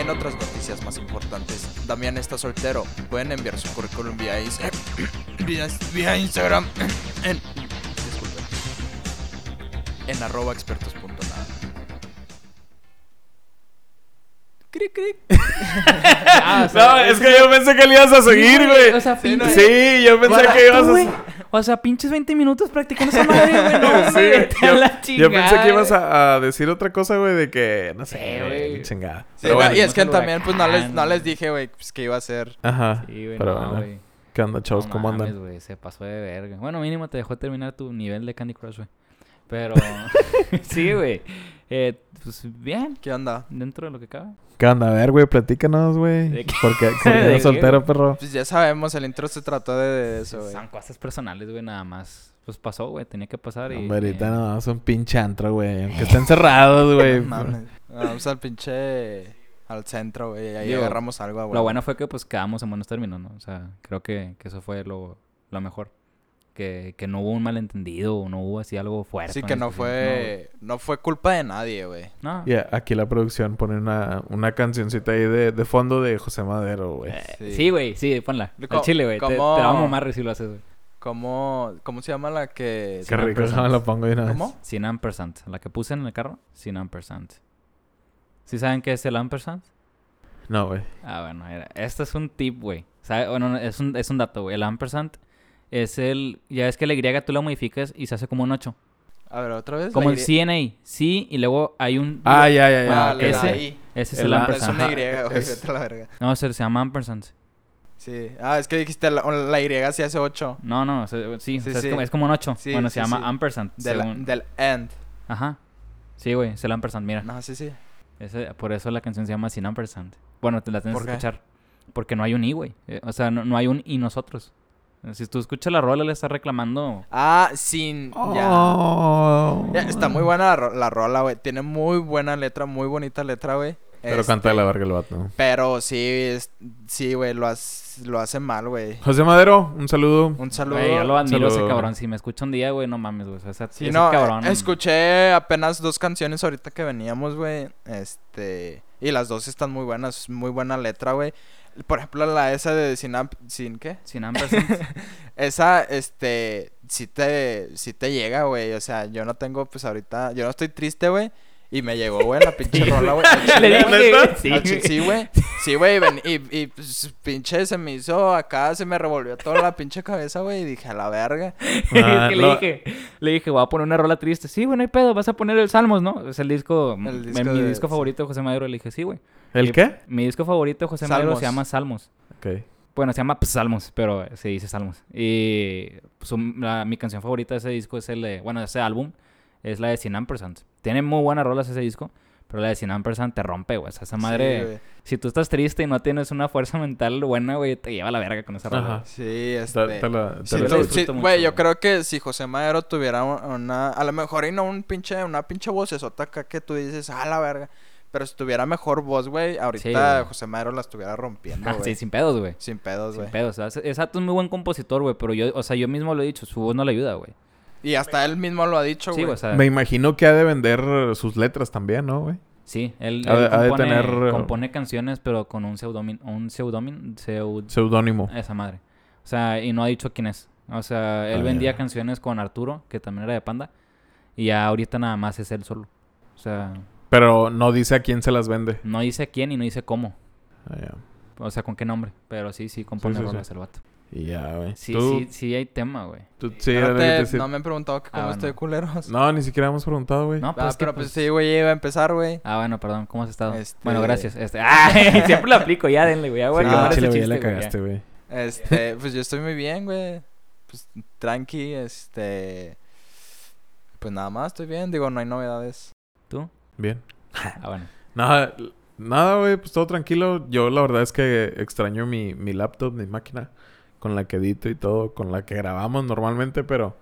En otras noticias más importantes, Damián está soltero. Pueden enviar su currículum vía, Inst- vía, vía Instagram en, disculpen, en arroba expertos.nada. Cric, cric. Ah, o sea, No, es que yo pensé que le ibas a seguir, güey. O sea, Sí, no, pinches. Sí, yo pensé que ibas a... O sea, pinches 20 minutos practicando esa madre, güey. No, Sí, vete a yo, la yo chingada, pensé que ibas a, a decir otra cosa, güey, de que, no sé, güey. güey, chingada. Sí, Pero no, bueno, y es que también pues no les, no les dije, güey, pues que iba a ser. Ajá, Sí, güey, pero no, bueno. güey. ¿Qué onda, chavos? No ¿Cómo mames, andan? güey, se pasó de verga. Bueno, mínimo te dejó terminar tu nivel de Candy Crush, güey. Pero... sí, güey. Eh, pues bien, ¿Qué onda? dentro de lo que cabe. ¿Qué onda? A ver, güey, platícanos, güey. ¿De qué? ¿Por qué, por qué ¿De eres soltero, perro? Pues ya sabemos, el intro se trató de, de eso, güey. Son cosas personales, güey, nada más. Pues pasó, güey, tenía que pasar y... Ahorita y- no, es un pinche antro, güey. Aunque estén cerrados, güey. Mames. Vamos al pinche. al centro, güey. y Ahí Digo, agarramos algo, güey. Lo bueno fue que pues quedamos en buenos términos, ¿no? O sea, creo que, que eso fue lo, lo mejor. Que, que no hubo un malentendido o no hubo así algo fuerte. Sí, que no fue. No, fue culpa de nadie, güey. No, Y aquí la producción pone una, una cancioncita ahí de, de fondo de José Madero, güey. Eh, Sí. Güey, sí, ponla. Al chile, güey. Te, la vamos a mamar si lo haces, güey. ¿Cómo, ¿Cómo se llama la que.? Qué rico, lo pongo de una vez. ¿Cómo? Sin ampersand. La que puse en el carro, sin ampersand. ¿Sí saben qué es el ampersand? No, güey. Ah, bueno, era- esto es un tip, güey. Bueno, no, es un, es un dato, güey. El ampersand es el... Ya es que la Y tú la modificas y se hace como un 8. A ver, otra vez. Como el Y- CNA. Sí, y luego hay un... Ah, ya, ya, ya. Ah, ese- I. Ese es el el, Es una Y, güey. es- Vete a la verga. No, se, se llama ampersand. Sí. Ah, es que dijiste la, la Y se hace 8. No, no, se- sí, o Sí, sea, es, como, es como un 8. Sí, bueno, sí, se llama sí. ampersand. Del, según- del end. Ajá. Sí, güey, es el ampersand, mira. No, sí, sí. Ese- por eso la canción se llama Sin Ampersand. Bueno, te la tienes ¿Por que escuchar. Porque no hay un I, güey. Eh, o sea, no, no hay un y nosotros. Eh, Si tú escuchas la rola, le estás reclamando. Ah, sin. Ya. Oh. Ya, Está muy buena la, ro- la rola, güey. Tiene muy buena letra, muy bonita letra, güey. Pero Este, canta de la verga el vato. Pero sí, es- sí, güey, lo, hace- lo hace mal, güey. José Madero, un saludo. Un saludo. Güey, yo lo admiro ese cabrón. Si me escucha un día, güey, no mames, güey. O sea, ese, Sí, ese no, cabrón. eh, escuché apenas dos canciones ahorita que veníamos, güey. Este, y las dos están muy buenas, muy buena letra, güey. Por ejemplo, la esa de sin, Amp- sin qué? Sin Ampersand. Esa, este, sí te, sí te llega, güey. O sea, yo no tengo, pues ahorita, yo no estoy triste, güey. Y me llegó, güey, la pinche rola, güey. Le dije, sí, güey. Sí, güey. Sí, güey. ven- Y, y pues, pinche se me hizo acá, se me revolvió toda la pinche cabeza, güey. Y dije, a la verga. Ah, es que le dije, le dije, voy a poner una rola triste. Sí, güey, no hay pedo, vas a poner el Salmos, ¿no? Es el disco, El m- disco mi de- disco favorito de José Madero. Le dije, sí, güey. ¿El Y qué? Mi disco favorito de José Salmos. se llama Salmos. Ok. Bueno, se llama pues, Salmos, pero se dice Salmos. Y su- la- mi canción favorita de ese disco es el de, bueno, de ese álbum, es la de Sin Ampersand. Tiene muy buenas rolas ese disco, pero la de Sin Ampersand te rompe, güey. O sea, esa madre, si tú estás triste y no tienes una fuerza mental buena, güey, te lleva a la verga con esa rola. Ajá. Sí, Te- este. te la- te Sí, la- tú- disfruto sí, mucho, güey, yo creo que si José Madero tuviera un- una, a lo mejor y no un pinche, una pinche vocesota acá que tú dices, ah, la verga, pero si tuviera mejor voz, güey, ahorita Sí, güey. José Madero la estuviera rompiendo, Ah, güey. sí, sin pedos, güey. Sin pedos, Sin güey. pedos. O sea, ese- ese vato es muy buen compositor, güey, pero yo, o sea, yo mismo lo he dicho, su voz no le ayuda, güey. Y hasta él mismo lo ha dicho, Sí, güey. o sea, Me imagino que ha de vender sus letras también, ¿no, güey? sí, él, ha él ha de compone, tener, eh, compone canciones, pero con un pseudónimo, un pseudónimo, pseud- Seudónimo. Esa madre. O sea, y no ha dicho quién es. O sea, él Ah, vendía canciones con Arturo, que también era de Panda. Y ya ahorita nada más es él solo. O sea, Pero no dice a quién se las vende. no dice quién y no dice cómo. Ah. O sea, con qué nombre. Pero sí, sí, compone Sí, sí, rolas sí. el vato. Y ya, güey. Sí, ¿Tú, sí, sí hay tema, güey. tú- sí, te no me han preguntado que Ah, cómo bueno. estoy, culeros. No, ni siquiera hemos preguntado, güey. No, pues Ah, es que, pero pues, pues sí, güey, iba a empezar, güey. Ah, bueno, perdón. ¿Cómo has estado? Este- Bueno, gracias. Este... ¡Ah! Siempre lo aplico. Ya, denle, güey. Ya voy a Sí, no, chile, güey, ya la güey, cagaste, güey. Este, pues yo estoy muy bien, güey. Pues tranqui, este. Pues nada más, estoy bien. Digo, no hay novedades. ¿Tú? Bien. Ah, bueno. Nada, nada, güey, pues todo tranquilo. Yo la verdad es que extraño mi, mi laptop, mi máquina, con la que edito y todo, con la que grabamos normalmente, pero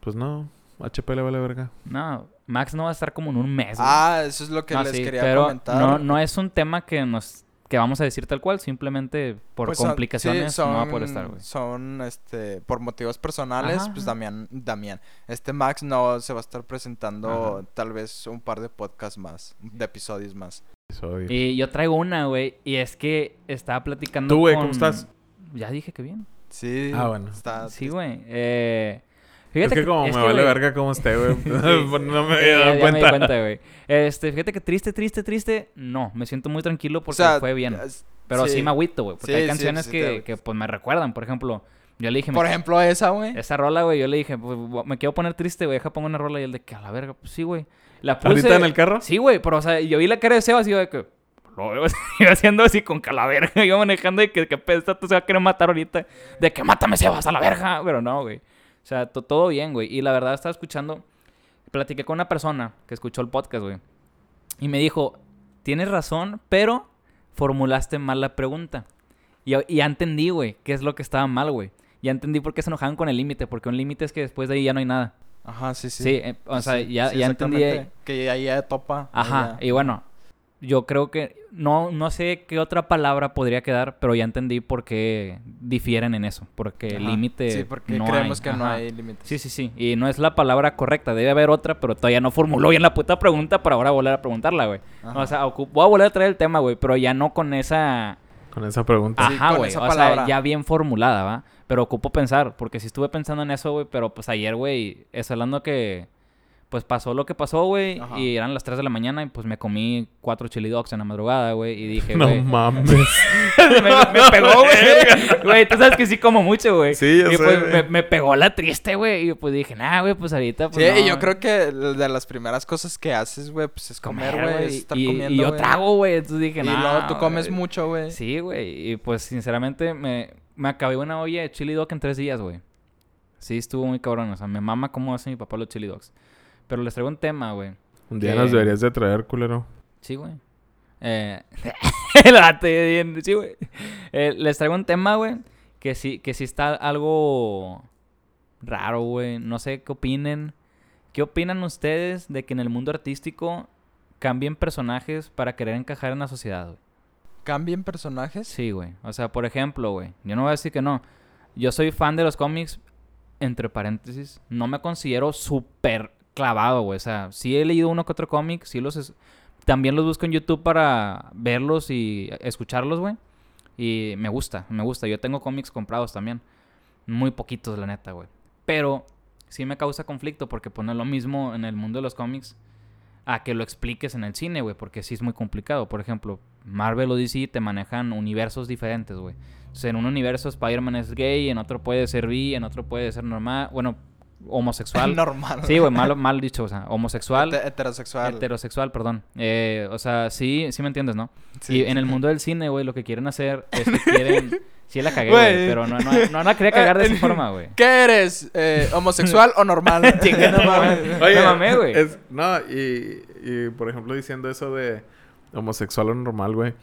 pues no, HP le vale verga. No, Max no va a estar como en un mes. güey. Ah, eso es lo que No, les sí, quería pero comentar. No, no es un tema que nos que vamos a decir tal cual, simplemente por Pues son- complicaciones sí, no va a son- poder estar, güey. Son, este, por motivos personales, Ajá, pues. Damián, Damián, este Max no se va a estar presentando Ajá. tal vez un par de podcasts más, de episodios más. episodio. Y yo traigo una, güey. Y es que estaba platicando ¿Tú, güey, con- cómo estás? Ya dije que bien. Sí. Ah, bueno. Está Sí, güey. Eh, Es fíjate que como es me que, vale güey, verga cómo esté, güey. Pues no me eh, había ya- dado ya me cuenta. di cuenta, güey. Este, fíjate que triste, triste, triste. No, me siento muy tranquilo O porque sea, fue bien. es- Pero sí, me agüito, güey. Porque Sí, hay canciones que, que, pues, me recuerdan. Por ejemplo, yo le dije... Por ejemplo, esa, güey. Esa rola, güey, yo le dije, pues, me quiero poner triste, güey. Deja pongo una rola y él de que a la verga, pues sí, güey. La puse... ¿Ahorita en el carro? Sí, güey, pero, o sea, yo vi la cara de Seba así de que... Lo así, haciendo así con calaverga. Yo manejando y que, que esta tú se va a querer matar ahorita. De que mátame, Sebas, a la verga. Pero no, güey. O sea, to- todo bien, güey. Y la verdad, estaba escuchando... Platiqué con una persona que escuchó el podcast, güey. Y me dijo, tienes razón, pero formulaste mal la pregunta. Y, y ya entendí, güey, qué es lo que estaba mal, güey. Ya entendí por qué se enojaban con el límite. Porque un límite es que después de ahí ya no hay nada. Ajá, sí, sí. Sí, eh, o sea, Sí, ya, sí, ya entendí... Que ahí ya topa. Ajá, ya. y bueno, yo creo que no, no sé qué otra palabra podría quedar, pero ya entendí por qué difieren en eso, porque el límite Sí, porque no creemos hay. que no hay límites. Sí, sí, sí, y no es la palabra correcta, debe haber otra, pero todavía no formuló bien la puta pregunta para ahora volver a preguntarla, güey. O sea, voy a volver a traer el tema, güey, pero ya no con esa... Con esa pregunta. Sí, Ajá, güey, o palabra. sea, ya bien formulada, ¿va? Pero ocupo pensar, porque si estuve pensando en eso, güey, pero pues ayer, güey, es hablando que... Pues pasó lo que pasó, güey, y eran las 3 de la mañana y pues me comí cuatro chili dogs en la madrugada, güey, y dije, no mames. me, me pegó, güey. Güey, tú sabes que sí como mucho, güey. Sí, yo Y sé, pues me, me pegó la triste, güey. Y pues dije, nah, güey, pues ahorita, Sí, pues y no, yo creo que de las primeras cosas que haces, güey, pues es comer, güey. Es estar y, comiendo, y yo trago, güey. Entonces dije, Y nah, luego tú comes güey". mucho, güey. Sí, güey. Y pues, sinceramente, me, me acabé una olla de chili dog en tres días, güey. Sí, estuvo muy cabrón. O sea, me mama cómo hace mi papá los chili dogs. Pero les traigo un tema, güey. Un día Que- nos deberías de traer, culero. Sí, güey. Eh, sí, güey. Eh, les traigo un tema, güey, que sí, que sí está algo raro, güey. No sé qué opinen. ¿Qué opinan ustedes de que en el mundo artístico cambien personajes para querer encajar en la sociedad, güey? ¿Cambien personajes? Sí, güey. O sea, por ejemplo, güey, yo no voy a decir que no. Yo soy fan de los cómics, entre paréntesis. No me considero súper clavado, güey. O sea, sí he leído uno que otro cómic, sí los... es- También los busco en YouTube para verlos y escucharlos, güey. Y me gusta, me gusta. Yo tengo cómics comprados también. Muy poquitos, la neta, güey. Pero sí me causa conflicto porque es lo mismo en el mundo de los cómics a que lo expliques en el cine, güey, porque sí es muy complicado. Por ejemplo, Marvel o DC te manejan universos diferentes, güey. O sea, en un universo Spider-Man es gay, en otro puede ser bi, en otro puede ser normal, bueno, homosexual. Normal. Sí, güey, mal, mal dicho, o sea, homosexual, Hete- heterosexual. heterosexual, perdón. Eh, o sea, sí, sí me entiendes, ¿no? Sí, y en el mundo del cine, güey, lo que quieren hacer es que quieren... Sí la cagué, Güey. pero no, no, no la quería cagar de esa forma, güey. ¿Qué eres? Eh, ¿Homosexual o normal? No mames. Mamé, güey. es- no, y, y por ejemplo diciendo eso de homosexual o normal, güey.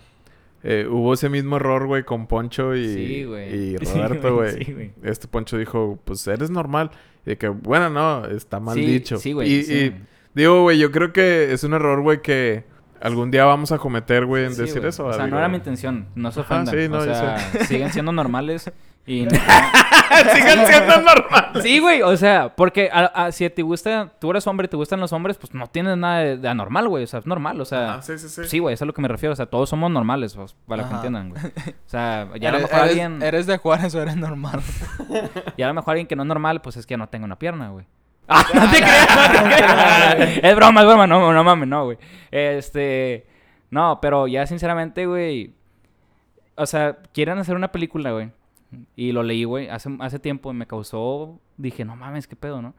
eh, hubo ese mismo error, güey, con Poncho y, Sí, güey. y Sí, Roberto, güey, güey. sí, güey. este Poncho dijo, pues eres normal. Y de que, bueno, no, está mal Sí, dicho. Sí, güey. y, sí. y digo, güey, yo creo que es un error, güey, que algún día vamos a cometer, güey, en Sí, decir eso. O sea, digo. no era mi intención. No se Ajá, ofendan. sí, no, o sea, siguen siendo normales y... Sigan siendo normales. sí, güey. O sea, porque a- a- si te gusta... Tú eres hombre y te gustan los hombres, pues no tienes nada de, de anormal, güey. O sea, es normal. O sea... Ah, sí, sí, sí. Sí, güey, eso es a lo que me refiero. O sea, todos somos normales, pues, para que entiendan, güey. O sea, ya a lo ¿Eres, mejor eres- alguien... ¿Eres de Juárez o eres normal? Y a lo mejor alguien que no es normal, pues es que no tenga una pierna, güey. Ah, no te creas, no te creas. Es broma, es broma, no, no mames, no, güey. Este. No, pero ya sinceramente, güey. O sea, quieren hacer una película, güey. Y lo leí, güey, hace, hace tiempo y me causó. Dije, no mames, qué pedo, ¿no?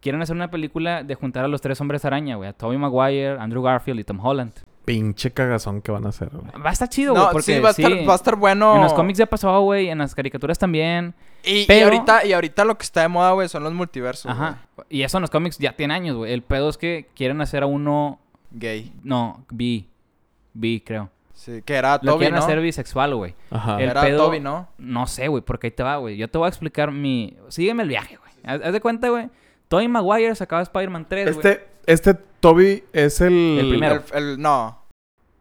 Quieren hacer una película de juntar a los tres hombres araña, güey. A Tobey Maguire, Andrew Garfield y Tom Holland. Pinche cagazón que van a hacer, güey. Va a estar chido, güey. no, porque sí, va a, estar, va a estar bueno. En los cómics ya pasó, güey. En las caricaturas también. Y, y pero- ahorita, y ahorita lo que está de moda, güey, son los multiversos. Ajá. Y eso en los cómics ya tiene años, güey. El pedo es que quieren hacer a uno. Gay. No, bi. Bi, creo. Sí, que era Lo Toby, quieren ¿no? hacer bisexual, güey. Ajá. El Era pedo- Toby, ¿no? No sé, güey, porque ahí te va, güey. Yo te voy a explicar mi. Sígueme el viaje, güey. Haz, haz de cuenta, güey. Tobey Maguire sacaba Spider-Man 3, güey. Este, este Toby es el... El primero. El, el- no.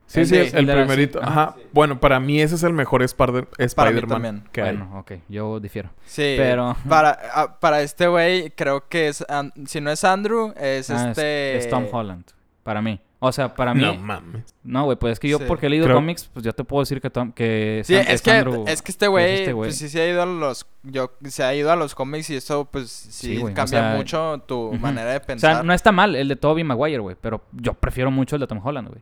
Sí, El sí, de- el, de primerito. sí. Ajá. Bueno, para mí ese es el mejor Spider- Spider-Man también. que hay. Bueno, ok, yo difiero. Sí. Pero- Para, ah, para este güey, creo que es. Si no es Andrew, es Ah, es- este. es, Tom Holland, para mí. O sea, para mí... No mames. No, güey, pues es que yo Sí. porque he leído Creo- cómics, pues yo te puedo decir que, Tom- que Sí, San- es que, Andrew- es que este güey, este pues sí se ha ido a los, yo, se ha ido a los cómics y eso, pues sí, o cambia sea, mucho tu manera de O pensar. sea, no está mal el de Tobey Maguire, güey, pero yo prefiero mucho el de Tom Holland, güey.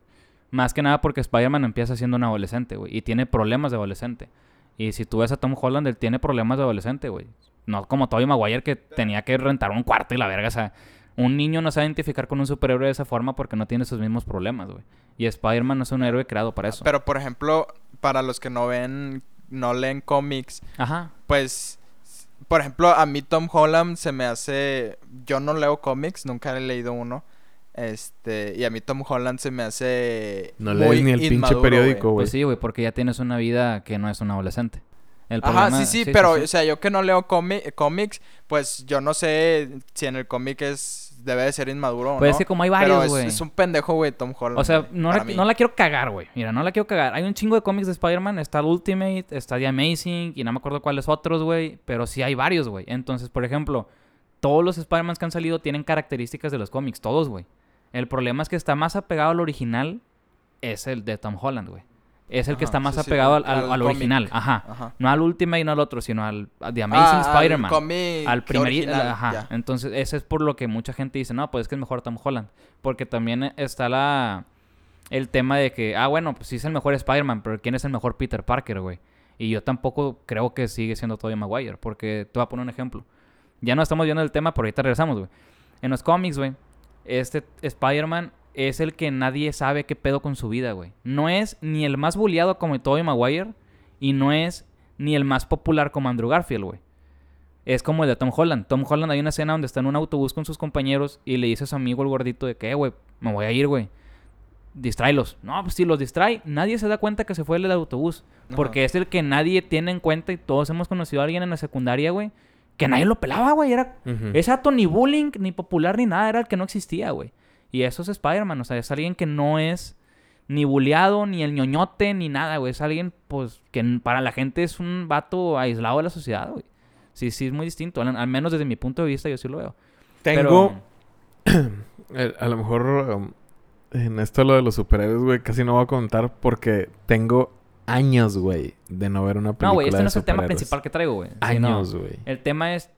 Más que nada porque Spider-Man empieza siendo un adolescente, güey, y tiene problemas de adolescente. Y si tú ves a Tom Holland, él tiene problemas de adolescente, güey. No como Tobey Maguire que tenía que rentar un cuarto y la verga, o sea, un niño no se va a identificar con un superhéroe de esa forma porque no tiene sus mismos problemas, güey. Y Spider-Man no es un héroe creado para eso. Pero por ejemplo, para los que no ven, no leen cómics, Ajá. pues, por ejemplo, a mí Tom Holland se me hace, yo no leo cómics, nunca he leído uno. Este, y a mí Tom Holland se me hace No lees ni el pinche periódico, güey. güey. Pues sí, güey, porque ya tienes una vida que no es un adolescente. El Ajá, problema- sí, sí, pero, sí. o sea, yo que no leo cómi- cómics, pues yo no sé si en el cómic es, debe de ser inmaduro o Pues no. es que como hay varios, güey. es un pendejo, güey, Tom Holland. O sea, no la, no la quiero cagar, güey. Mira, no la quiero cagar. Hay un chingo de cómics de Spider-Man. Está el Ultimate, está The Amazing y no me acuerdo cuáles otros, güey. Pero sí hay varios, güey. Entonces, por ejemplo, todos los Spider-Man que han salido tienen características de los cómics. Todos, güey. El problema es que está más apegado al original. Es el de Tom Holland, güey. Es el que está más sí, apegado al, al- al- al al cómic. original. Ajá. Ajá. No al Ultimate y no al otro, sino al The Amazing Ah, Spider-Man. Al primer... Ajá. Entonces, ese es por lo que mucha gente dice, no, pues es que es mejor Tom Holland. Porque también está la... El tema de que, ah, bueno, pues sí es el mejor Spider-Man, pero ¿quién es el mejor Peter Parker, güey? Y yo tampoco creo que sigue siendo Tobey Maguire. Porque te voy a poner un ejemplo. Ya no estamos viendo el tema, pero ahorita regresamos, güey. En los cómics, güey, este Spider-Man es el que nadie sabe qué pedo con su vida, güey. No es ni el más bulleado como Tobey Maguire y no es ni el más popular como Andrew Garfield, güey. Es como el de Tom Holland. Tom Holland hay una escena donde está en un autobús con sus compañeros y le dice a su amigo el gordito de que, "Eh, güey, me voy a ir, güey. Distráelos. No, pues si los distrae, nadie se da cuenta que se fue el del autobús. Ajá. Porque es el que nadie tiene en cuenta y todos hemos conocido a alguien en la secundaria, güey. Que nadie lo pelaba, güey. Era Ujú. ese dato ni bullying, ni popular, ni nada. Era el que no existía, güey. Y eso es Spider-Man. O sea, es alguien que no es ni bulleado, ni el ñoñote, ni nada, güey. Es alguien, pues, que para la gente es un vato aislado de la sociedad, güey. Sí, sí, es muy distinto. Al, al menos desde mi punto de vista, yo sí lo veo. Tengo... Pero- a lo mejor um, en esto lo de los superhéroes, güey, casi no voy a contar porque tengo años, güey, de no ver una película no, güey, este de no es el tema principal que traigo, güey. Sí, no. Años, güey. El tema es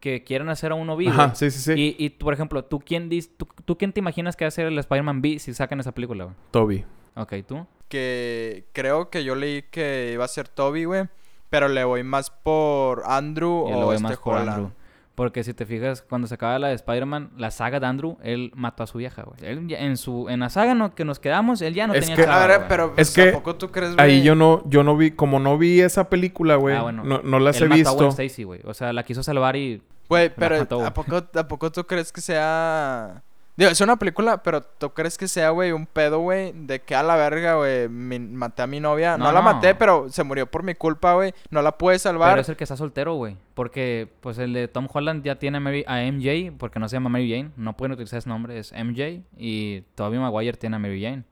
que quieren hacer a uno B, Ajá, sí, sí, sí. Y, y, por ejemplo, ¿tú quién, dis- tú, tú quién te imaginas que va a ser el Spider-Man B si sacan esa película, güey? Toby. Ok, ¿tú? Que creo que yo leí que iba a ser Toby, güey. Pero le voy más por Andrew Yo o voy este más por Holland. Andrew. Porque si te fijas, cuando se acaba la de Spider-Man, la saga de Andrew, él mató a su vieja, güey. Él ya- en su en la saga no, que nos quedamos, él ya no Es tenía que- chava, A ver, güey. pero Es pues, que ¿a poco tú crees, güey? Ahí yo no, yo no vi, como no vi esa película, güey, Ah, bueno. no, no las él he mató a Gwen visto. Stacy, güey. O sea, la quiso salvar y... Güey, pero mató, güey. ¿a poco, ¿a poco tú crees que sea...? Digo, es una película, pero ¿tú crees que sea, güey, un pedo, güey? De que a la verga, güey, maté a mi novia. No, No, la no. maté, pero se murió por mi culpa, güey. No la pude salvar. Pero es el que está soltero, güey. Porque, pues, el de Tom Holland ya tiene a, Mary- a MJ, porque no se llama Mary Jane. No pueden utilizar ese nombre, es MJ. Y Tobey Maguire tiene a Mary Jane.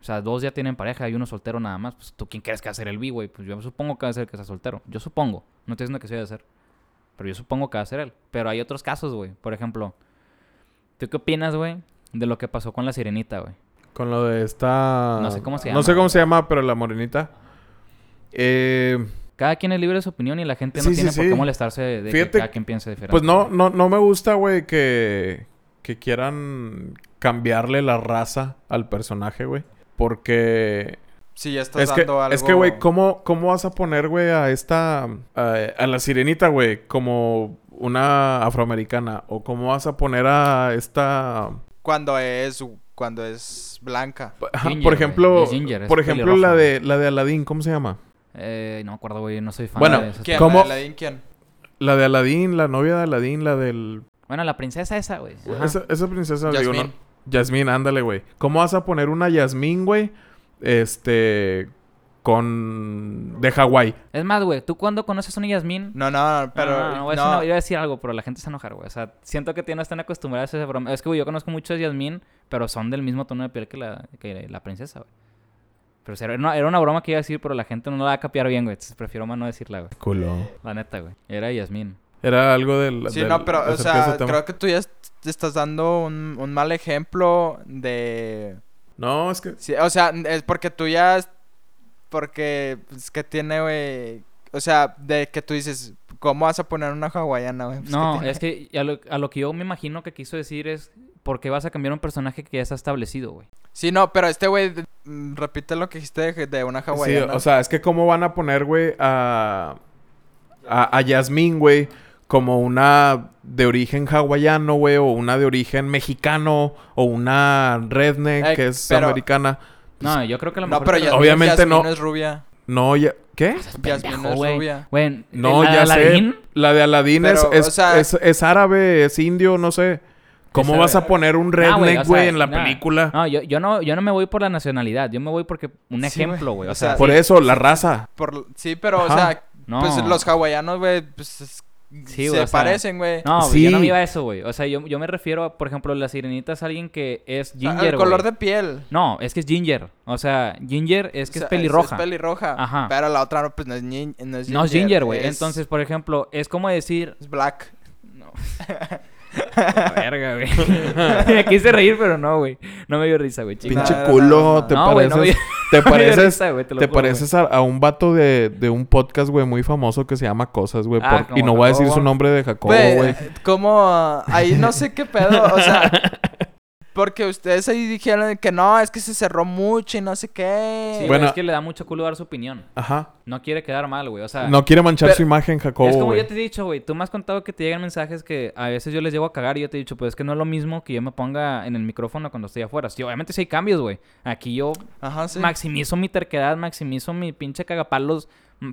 O sea, dos ya tienen pareja y uno soltero nada más. Pues, ¿tú quién crees que va a ser el B, güey? Pues yo supongo que va a ser el que está soltero. Yo supongo. No estoy diciendo que se vaya a hacer. Pero yo supongo que va a ser él. Pero hay otros casos, güey. Por ejemplo, ¿tú qué opinas, güey? De lo que pasó con la sirenita, güey. Con lo de esta... No sé cómo se No llama, sé cómo se llama, pero la morenita. Eh... Cada quien es libre de su opinión y la gente no Sí, sí, tiene por qué sí. molestarse de que Fíjate, cada quien piense diferente. Pues no, no, no me gusta, güey, que, que quieran cambiarle la raza al personaje, güey. Porque Si ya estás es que, dando algo... es que, güey, ¿cómo, ¿cómo vas a poner, güey, a esta... A, a la sirenita, güey, como una afroamericana? ¿O cómo vas a poner a esta... Cuando es... Cuando es blanca. Ginger, por ejemplo, ginger, por ejemplo pelirroja, la de la de Aladdin, ¿cómo se llama? Eh, no me acuerdo, güey. No soy fan Bueno, de esas ¿Quién? ¿Cómo? ¿Aladdin quién? La de Aladdin, la novia de Aladdin, la del Bueno, la princesa esa, güey. Esa, esa princesa digo, Yasmín. no, Yasmín, ándale, güey. ¿Cómo vas a poner una Yasmín, güey? Este con de Hawái. Es más, güey, ¿tú cuando conoces a una Yasmín? No, no, pero... no, no, no, iba a decir algo, pero la gente se va a enojar, güey. O sea, siento que no están acostumbrados a ese broma. Es que, güey, yo conozco muchas Yasmín, pero son del mismo tono de piel que la, que la princesa, güey. Pero era, una, era una broma que iba a decir, pero la gente no la va a capear bien, güey. Entonces prefiero más no decirla, güey. Culo. La neta, güey. Era Yasmín. Era algo del... Sí, del- no, pero, o sea, creo que tú ya te estás dando un, un mal ejemplo de... No, es que... Sí, o sea, es porque tú ya... Porque es que tiene, güey... O sea, de que tú dices, ¿cómo vas a poner una hawaiana, güey? Pues, ¿qué No, tiene? es que a lo, a lo que yo me imagino que quiso decir es... ¿Por qué vas a cambiar un personaje que ya está establecido, güey? Sí, no, pero este güey... mm, Repite lo que dijiste de, de una Sí, hawaiana. o sea, es que cómo van a poner, güey, a... A, a Yasmín, güey, como una de origen hawaiano, güey, o una de origen mexicano, o una redneck Eh, que es pero- americana. No, yo creo que a lo no, mejor... pero Yasmín- Obviamente no. es rubia. No, ya... ¿Qué? Pendejo, es rubia. Güey, No, ¿la ya sé. La de Aladdin es, es, o sea- es, es árabe, es indio, no sé. ¿Cómo Es vas a poner un güey, redneck, o güey, sea, en la no. película? No, yo, yo no, yo no me voy por la nacionalidad. Yo me voy porque... Un Sí, ejemplo, güey. O sea, Por eso, la raza. Por, sí, pero, Ajá. o sea, No. pues los hawaianos, güey, pues Sí, se güey, o sea, parecen, güey. No, Sí. yo no me iba a eso, güey. O sea, yo, yo me refiero a, por ejemplo, la sirenita es alguien que es sea, ginger, el color de piel. No, es que es ginger. O sea, ginger es que O sea, es pelirroja. Es, pelirroja. Ajá. Pero la otra, no, pues no es, no es ginger. no es ginger, güey. es- Entonces, por ejemplo, es como decir... Es black. No. La verga, güey. me quise reír, pero no, güey. No me dio risa, güey. chica. Pinche culo, te pareces... Te pareces... te pareces a, un vato de, de un podcast, güey, muy famoso que se llama Cosas, güey. Ah, por- y no voy a decir su nombre de Jacobo, Güey, güey. como ahí no sé qué pedo, o sea, porque ustedes ahí dijeron que no, es que se cerró mucho y no sé qué. Sí, Bueno. es que le da mucho culo dar su opinión. Ajá. No quiere quedar mal, güey. O sea, No quiere manchar pero- su imagen, Jacobo, es como güey. yo te he dicho, güey. Tú me has contado que te llegan mensajes que a veces yo les llego a cagar y yo te he dicho, pues es que no es lo mismo que yo me ponga en el micrófono cuando estoy afuera. Sí, obviamente sí hay cambios, güey. Aquí yo Ajá, sí. maximizo mi terquedad, maximizo mi pinche cagapalos.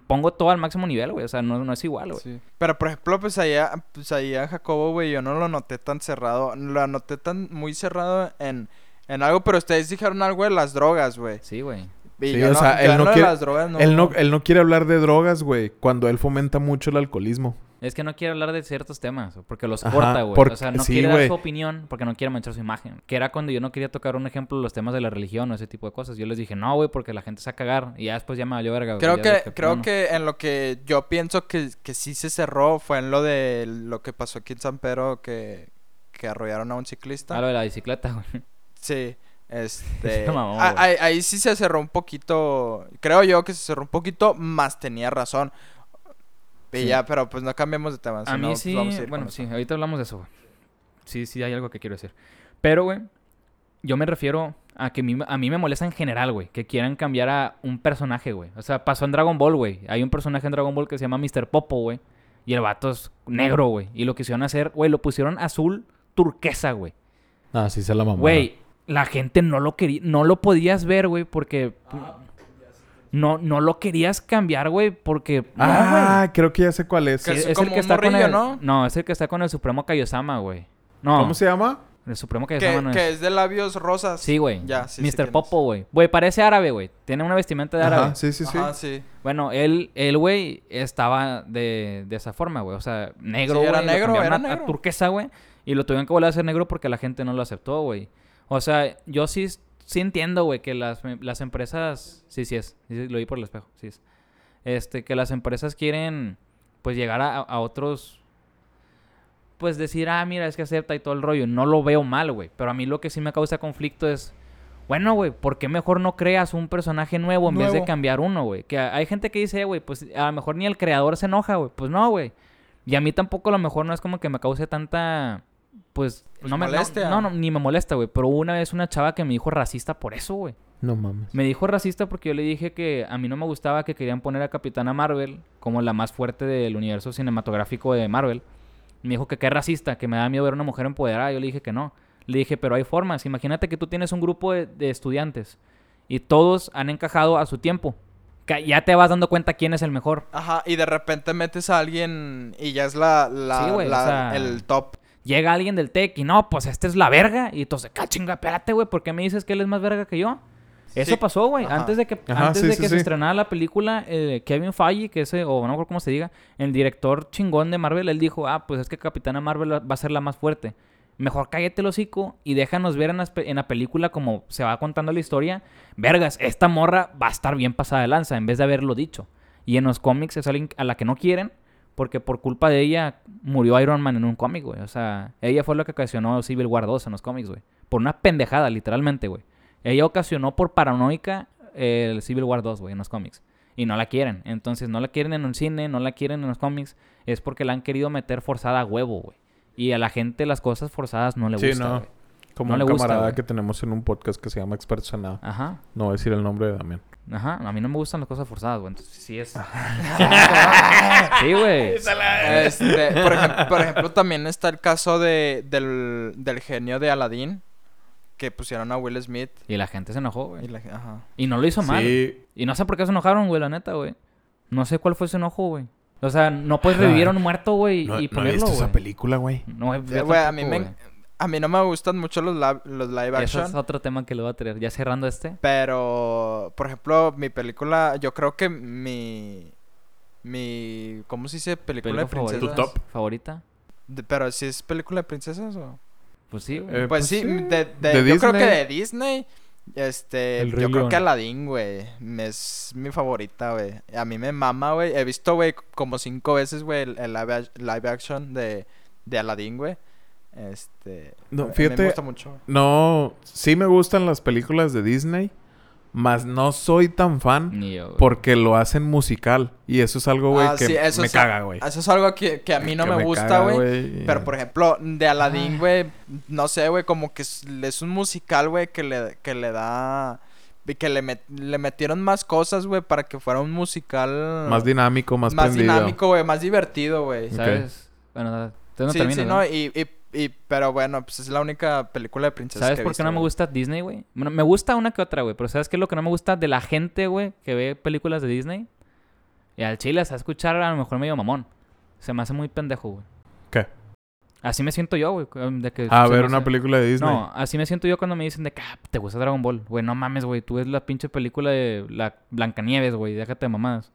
Pongo todo al máximo nivel, güey. O sea, no, no es igual, güey. Sí. Pero por ejemplo, pues allá, pues allá Jacobo, güey, yo no lo noté tan cerrado, lo noté tan muy cerrado en, en algo, pero ustedes dijeron algo de las drogas, güey. Sí, güey. Y Sí, yo o no, sea, él no de quiere- las drogas no. Él no, él no quiere hablar de drogas, güey, cuando él fomenta mucho el alcoholismo. Es que no quiere hablar de ciertos temas, porque los Ajá, corta, güey. porque- O sea, no sí, quiere dar su opinión porque no quiere manchar su imagen. Que era cuando yo no quería tocar un ejemplo de los temas de la religión o ese tipo de cosas. Yo les dije, no, güey, porque la gente se va a cagar. Y ya después ya me valió verga. Creo que, dije, creo no. que en lo que yo pienso que, que sí se cerró fue en lo de lo que pasó aquí en San Pedro, que, que arrollaron a un ciclista. Ah, lo de la bicicleta, güey. Sí, este... Mamó, a- ahí, ahí sí se cerró un poquito, creo yo que se cerró un poquito, más tenía razón. Y Sí. ya, pero pues no cambiemos de tema. A mí pues sí, vamos a ir bueno, eso. sí, ahorita hablamos de eso, güey. Sí, sí, hay algo que quiero decir. Pero, güey, yo me refiero a que mi- a mí me molesta en general, güey, que quieran cambiar a un personaje, güey. O sea, pasó en Dragon Ball, güey. Hay un personaje en Dragon Ball que se llama Mr. Popo, güey. Y el vato es negro, güey. Y lo quisieron hacer, güey, lo pusieron azul turquesa, güey. Ah, sí se la mamó. Güey, la gente no lo quería, no lo podías ver, güey, porque no, no lo querías cambiar, güey, porque no, güey. Ah, creo que ya sé cuál es. Que Es, el que está con el, ¿no? ¿no? es el que está con el Supremo Kaiosama, güey. No, ¿Cómo se llama? el Supremo Kaiosama Que, no es. que es de labios rosas. Sí, güey. Ya, sí, Mr. Popo, güey. Güey, parece árabe, güey. Tiene una vestimenta de árabe. Ajá, sí, sí, sí. Ajá, sí. Bueno, él, él, güey, estaba de, de esa forma, güey. O sea, negro, Sí, era negro, era a- a, negro. turquesa, güey. Y lo tuvieron que volver a hacer negro porque la gente no lo aceptó, güey. O sea, yo sí, sí entiendo, güey, que las, las empresas... Sí, sí es. Lo vi por el espejo. Sí es. Este, que las empresas quieren, pues, llegar a, a otros... Pues decir, ah, mira, es que acepta y todo el rollo. No lo veo mal, güey. Pero a mí lo que sí me causa conflicto es... Bueno, güey, ¿por qué mejor no creas un personaje nuevo en vez de cambiar uno, güey? Que hay gente que dice, "Eh, güey, pues a lo mejor ni el creador se enoja, güey. Pues no, güey. Y a mí tampoco a lo mejor no es como que me cause tanta... Pues, Pues no me... no- molestia. No, no, ni me molesta, güey. Pero una vez una chava que me dijo racista por eso, güey. No mames. Me dijo racista porque yo le dije que a mí no me gustaba que querían poner a Capitana Marvel como la más fuerte del universo cinematográfico de Marvel. Me dijo que qué racista, que me da miedo ver a una mujer empoderada. Yo le dije que no. Le dije, pero hay formas. Imagínate que tú tienes un grupo de, de estudiantes y todos han encajado a su tiempo. Que ya te vas dando cuenta quién es el mejor. Ajá, y de repente metes a alguien y ya es la, la, Sí, güey, o la- sea, el top. Llega alguien del TEC y no, pues este es la verga. Y entonces, "Ah, chinga, espérate, güey, ¿por qué me dices que él es más verga que yo? Eso pasó, güey. Antes de que, Ajá, antes sí, de sí, que se estrenara la película, eh, Kevin Feige, que ese, o no recuerdo cómo se diga, el director chingón de Marvel, él dijo, ah, pues es que Capitana Marvel va a ser la más fuerte. Mejor cállate el hocico y déjanos ver en, pe- en la película como se va contando la historia. Vergas, esta morra va a estar bien pasada de lanza en vez de haberlo dicho. Y en los cómics es alguien a la que no quieren Porque por culpa de ella murió Iron Man en un cómic, güey. O sea, ella fue lo que ocasionó Civil War 2 en los cómics, güey. Por una pendejada, literalmente, güey. Ella ocasionó por paranoica el Civil War 2, güey, en los cómics. Y no la quieren. Entonces, no la quieren en un cine, no la quieren en los cómics. Es porque la han querido meter forzada a huevo, güey. Y a la gente las cosas forzadas no le Sí, gustan, no. Como No un le gusta, camarada güey. que tenemos en un podcast que se llama Expertos en Nada. Ajá. No voy a decir el nombre de Damián. Ajá, a mí no me gustan las cosas forzadas, güey. Entonces sí es. sí, güey. Este, por, ejem- por ejemplo, también está el caso de, del, del genio de Aladdin. Que pusieron a Will Smith. Y la gente se enojó, Y güey. la, ajá. Y no lo hizo mal. Sí, Y no sé por qué se enojaron, güey, la neta, güey. No sé cuál fue su enojo, güey. O sea, no puedes revivir a un muerto, güey, no, y no he ponerlo, visto esa película, güey. No, güey, Eh, güey, a mí me, güey. A mí no me gustan mucho los, live Ese action. es otro tema que le voy a traer. Ya cerrando este. Pero, por ejemplo, mi película, yo creo que mi. Mi. ¿Cómo se dice? Película, ¿Película de favorita? princesas. Tu top. ¿Favorita? De- pero si es película de princesas o. Pues sí, güey. Eh, pues, pues sí, sí. de, de- De yo creo que de Disney. Este, El yo creo León. que Aladdin, güey. Es mi favorita, güey. A mí me mama, güey. He visto, güey, como cinco veces, güey, el, el live, live action de, de Aladdin, güey. Este. No, fíjate, Me gusta mucho. No, sí me gustan las películas de Disney, mas no soy tan fan Ni yo, güey. porque lo hacen musical. Y eso es algo, güey, Ah, que sí, eso me es- caga, güey. Eso es algo que, que a mí no Que me, gusta, güey. Pero, por ejemplo, de. Aladdin, güey, no sé, güey, como que es, es un musical, güey, que le, que le da... y Que le, met- le metieron más cosas, güey, para que fuera un musical... Más dinámico, más, más prendido. dinámico, güey, más divertido, güey. ¿Sabes? Bueno, nada. Tú no sí, terminas, sí, ¿no? no, y, y, y- pero bueno, pues es la única película de princesas ¿Sabes que por qué no me gusta Disney, güey? Bueno, me gusta una que otra, güey. Pero ¿sabes qué es lo que no me gusta de la gente, güey, que ve películas de Disney? Y al chile, a escuchar a lo mejor medio mamón. Se me hace muy pendejo, güey. ¿Qué? Así me siento yo, güey. de que A se ver una hace- película de Disney. No, así me siento yo cuando me dicen de que ah, te gusta Dragon Ball. Güey, no mames, güey. Tú ves la pinche película de la Blancanieves, güey. Déjate de mamadas.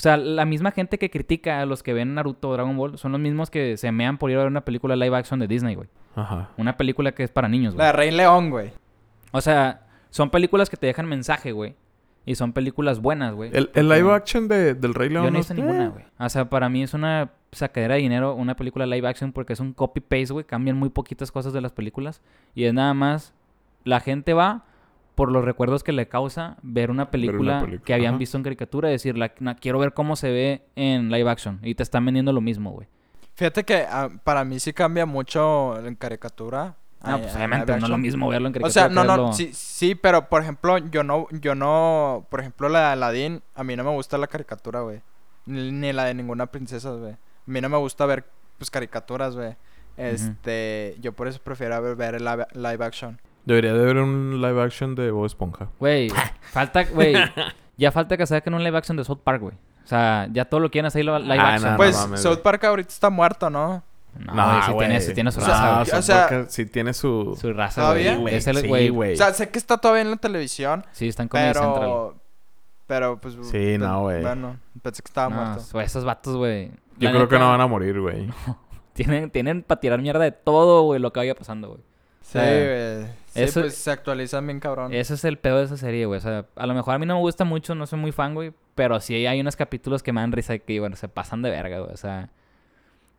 O sea, la misma gente que critica a los que ven Naruto o Dragon Ball son los mismos que se mean por ir a ver una película live action de Disney, güey. Ajá. Una película que es para niños, La güey. de Rey León, güey. O sea, son películas que te dejan mensaje, güey. Y son películas buenas, güey. El, el live action de, del Rey León. Yo no hice ninguna, güey. O sea, para mí es una sacadera de dinero una película live action porque es un copy-paste, güey. Cambian muy poquitas cosas de las películas. Y es nada más... La gente va por los recuerdos que le causa ver una película, película, que habían ajá. visto en caricatura y decir, la, na- quiero ver cómo se ve en live action. Y te están vendiendo lo mismo, güey. Fíjate que ah, para mí sí cambia mucho en caricatura. A- pues obviamente no es lo mismo verlo en O caricatura. sea, que no, no, verlo- sí, sí, pero por ejemplo, yo no, yo no, por ejemplo, la de Aladdin, a mí no me gusta la caricatura, güey. Ni, ni la de ninguna princesa, güey. A mí no me gusta ver, pues, caricaturas, güey. Este, yo por eso prefiero ver, ver el live, live action. Debería de haber un live action de Bob Esponja. Güey, falta, güey. ya falta que saquen un live action de South Park, güey. O sea, ya todo lo quieren hacer live live Ah, action. no, pues, mames, South. Park ahorita está muerto, ¿no? No, güey, sí tiene, sí tiene su raza, No, o South sea- Park sí tiene su... Su raza, ¿Todavía? güey. güey, Es el, sí, güey. güey. O sea, sé que está todavía en la televisión, Sí, está en Comedy Central. pero, pero, pues... Sí, no, güey. Bueno, pensé que estaba No, muerto. esos vatos, güey. Yo la creo que no van a morir, güey. Tienen, tienen para tirar mierda de todo, güey, lo que vaya pasando, güey. Sí, sea, güey. Sí, eso- pues se actualizan bien cabrón. Ese es el pedo de esa serie, güey. O sea, a lo mejor a mí no me gusta mucho, no soy muy fan, güey. Pero sí hay unos capítulos que me dan risa y que, bueno, se pasan de verga, güey. O sea,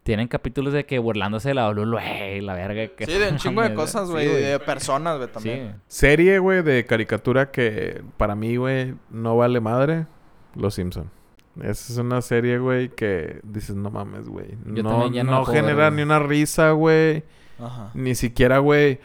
tienen capítulos de que burlándose de la Olulu, güey, la verga. Que Sí, de un chingo de cosas, sí, güey. de personas, güey, también. Sí, Serie, güey, de caricatura que para mí, güey, no vale madre. Los Simpson. Esa es una serie, güey, que dices, no mames, güey. Yo No, no no ver, genera ni una risa, güey. Ajá. Ni siquiera, güey.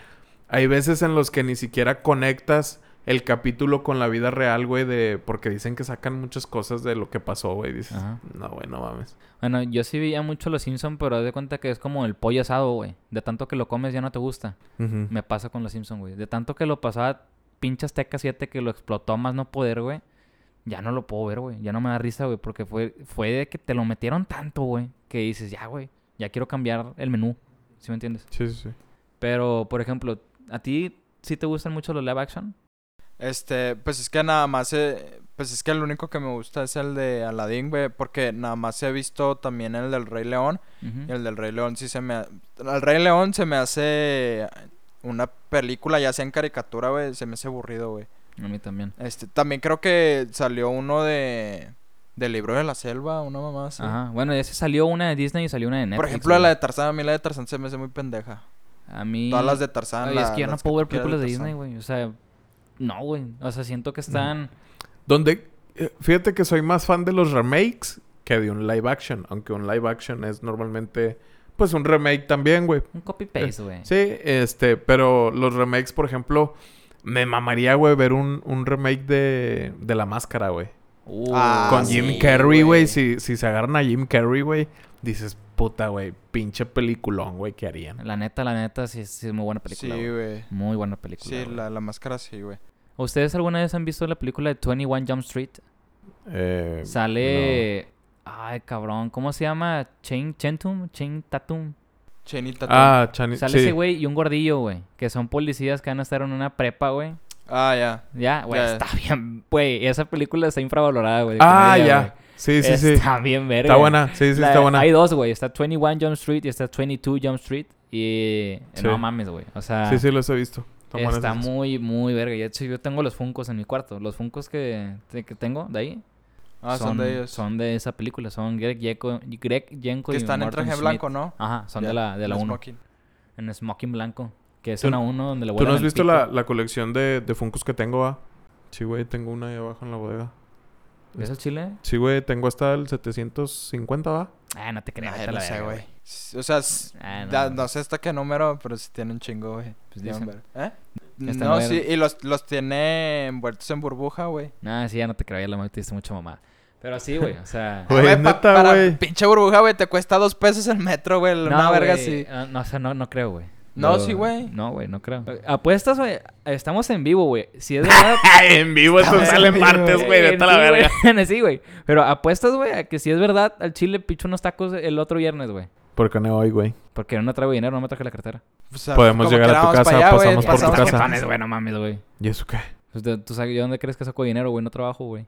Hay veces en los que ni siquiera conectas el capítulo con la vida real, güey, de... Porque dicen que sacan muchas cosas de lo que pasó, güey. Dices, Ajá. no, güey, no mames. Bueno, yo sí veía mucho Los Simpsons, pero haz de cuenta que es como el pollo asado, güey. De tanto que lo comes ya no te gusta. Me pasa con Los Simpsons, güey. De tanto que lo pasaba pinche Azteca 7 que lo explotó a más no poder, güey. Ya no lo puedo ver, güey. Ya no me da risa, güey. Porque fue, fue de que te lo metieron tanto, güey. Que dices, ya, güey. Ya quiero cambiar el menú. ¿Sí me entiendes? Sí, sí, sí. Pero, por ejemplo, ¿a ti sí te gustan mucho los live action? Este, pues es que nada más, eh, pues es que el único que me gusta es el de Aladdin, güey, porque nada más he visto también el del Rey León. Y el del Rey León sí se me... ha- El Rey León se me hace una película, ya sea en caricatura, güey, se me hace aburrido, güey. A mí también. Este, también creo que salió uno de... Del libro de la selva, una mamá así. Ajá. Bueno, ese salió una de Disney y salió una de Netflix. Por ejemplo, güey. la de Tarzán, a mí la de Tarzán se me hace muy pendeja. A mí... Todas las de Tarzán. Ay, la- es que yo no las puedo ver películas de. Disney, güey. O sea, no, güey. O sea, siento que están... Donde... eh, Fíjate que soy más fan de los remakes que de un live action. Aunque un live action es normalmente... Pues un remake también, güey. Un copy-paste, güey. Sí, este... Pero los remakes, por ejemplo... Me mamaría, güey, ver un, un remake de, de La Máscara, güey. Uh, Ah, Con sí, Jim Carrey, güey. Si, si se agarran a Jim Carrey, güey, dices, puta, güey, pinche peliculón, güey, ¿qué harían? La neta, la neta, sí, sí es muy buena película. Sí, güey. Muy buena película. Sí, la, la máscara sí, güey. ¿Ustedes alguna vez han visto la película de 21 Jump Street? Eh, Sale... Ay, cabrón. ¿Cómo se llama? Chain Chentum? Chain Tatum. Chenita. no. Ah, Chani... Sale sí. ese güey y un gordillo, güey. Que son policías que van a estar en una prepa, güey. Ah, ya. Ya, güey, está bien. Güey, esa película está infravalorada, güey. Ah, ya. Sí, sí, sí. Está bien verga. Está buena. Sí, sí, La- está buena. Hay dos, güey. Está 21 Jump Street y está 22 Jump Street. Y... Sí. No mames, güey. O sea... Sí, sí, los he visto. Está esas. muy, muy verga. Y de hecho, yo tengo los Funcos en mi cuarto. Los Funcos que, que tengo de ahí Ah, son, de ellos. son de esa película. Son Greg Yenko, Greg Yenko que y están en traje blanco, ¿no? Ajá, son de la, de la el 1. smoking. En Smoking Blanco. Que es ¿Tú- una 1 donde le ¿Tú no has visto la, la colección de, de Funkos que tengo, ah? Sí, güey, tengo una ahí abajo en la bodega. ¿Ves el chile? Sí, güey, tengo hasta el 750, ¿va? Ah, no te creas. Ay, no la sé, verga, güey. O sea, Ah, no, da- no sé hasta qué número, pero sí tienen chingo, güey. Pues dicen. ver- ¿Eh? No, no sí, y los, los tiene envueltos en burbuja, güey. Nah, sí, ya no te creo. Ya la metiste mucha mamada. Pero sí, güey. O sea... Güey, pa- neta, para güey. pinche burbuja, güey, te cuesta dos pesos el metro, güey. Una verga así. ah, No, o sea, no, no creo, güey. No, Lo- sí, güey. No, güey, no creo. Apuestas, güey. Estamos en vivo, güey. Si es verdad... en vivo, esto sale martes, güey, Eh, vete a la verga. sí, güey. Pero apuestas, güey, a que si es verdad, al chile picho unos tacos el otro viernes, güey. ¿Por qué no hoy, güey? Porque no traigo dinero, no me traje la cartera. O sea, Podemos llegar a tu casa, allá, pasamos por tu casa. Jefanes, güey, no mames, güey. ¿Y eso qué? Pues, de- ¿Tú sabes de dónde crees que saco dinero, güey? No trabajo, güey.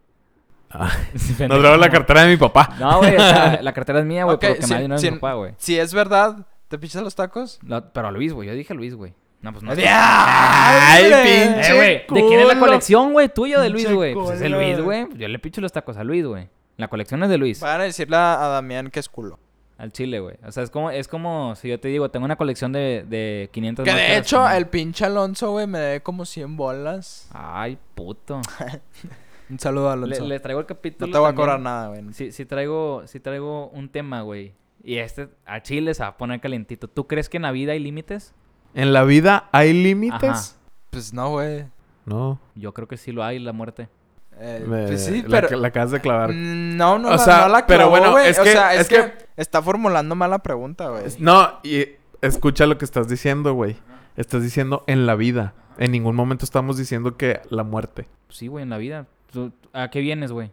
Ah, Sí, no traigo la cartera de mi papá. No, güey, o sea, la cartera es mía, güey, Ok, pero que sí, me da dinero mi papá, güey. Si es verdad, ¿te pichas los tacos? Pero a Luis, güey. Yo dije a Luis, güey. No, pues no. ¡Ay, Eh, güey, ¿de quién es la culo! colección, güey? ¿Tuya o de Luis, Pinche güey? Pues es de culo. Luis, güey. Yo le picho los tacos a Luis, güey. La colección es de Luis. Van a decirle a a Damián que es culo. Al chile, güey. O sea, es como, es como si yo te digo, tengo una colección de, de 500 Que de máscaras hecho, con- el pinche Alonso, güey, me debe como 100 bolas. Ay, puto. Un saludo a Le, Alonso. le traigo el capítulo no te voy a también. cobrar nada, güey. Sí, sí traigo, sí traigo un tema, güey. Y este a Chile se va a poner calientito. ¿Tú crees que en la vida hay límites? ¿En la vida hay límites? Ajá. Pues no, güey. No. Yo creo que sí lo hay, la muerte. Eh, Me- pues sí, la, pero... la acabas de clavar. Mm, No, no, O la, sea, no la pero clavó, bueno, güey. es o que- sea, es, es que... que- está formulando mal la pregunta, güey. No, y escucha lo que estás diciendo, güey. Estás diciendo en la vida. En ningún momento estamos diciendo que la muerte. Sí, güey, en la vida. ¿Tú- ¿A qué vienes, güey?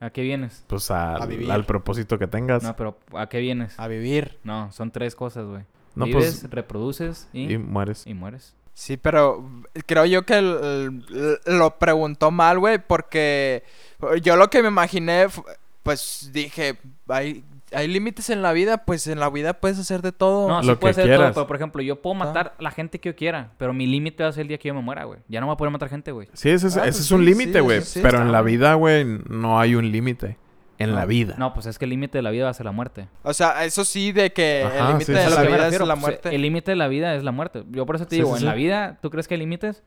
¿A qué vienes? Pues al, A vivir. al propósito que tengas. No, pero ¿a qué vienes? A vivir. No, son tres cosas, güey. No, Vives, pues. reproduces y, Y mueres. y mueres. Sí, pero creo yo que el- el- lo preguntó mal, güey, porque yo lo que me imaginé, pues dije, hay, hay límites en la vida, pues en la vida puedes hacer de todo. No, sí Lo puede que todo, quieras. pero por ejemplo, yo puedo Ah. matar a la gente que yo quiera, pero mi límite va a ser el día que yo me muera, güey. Ya no voy a poder matar gente, güey. Sí, ese es, Ah, ese pues es un sí, límite, güey. sí pero en la vida, güey, no hay un límite. En la No, vida. No, pues es que el límite de la vida va a ser la muerte. O sea, eso sí de que Ajá, el límite sí, de la vida refiero, es la pues, muerte. El límite de la vida es la muerte. Yo por eso te Sí, digo, sí, en sí. la vida, ¿tú crees que hay límites?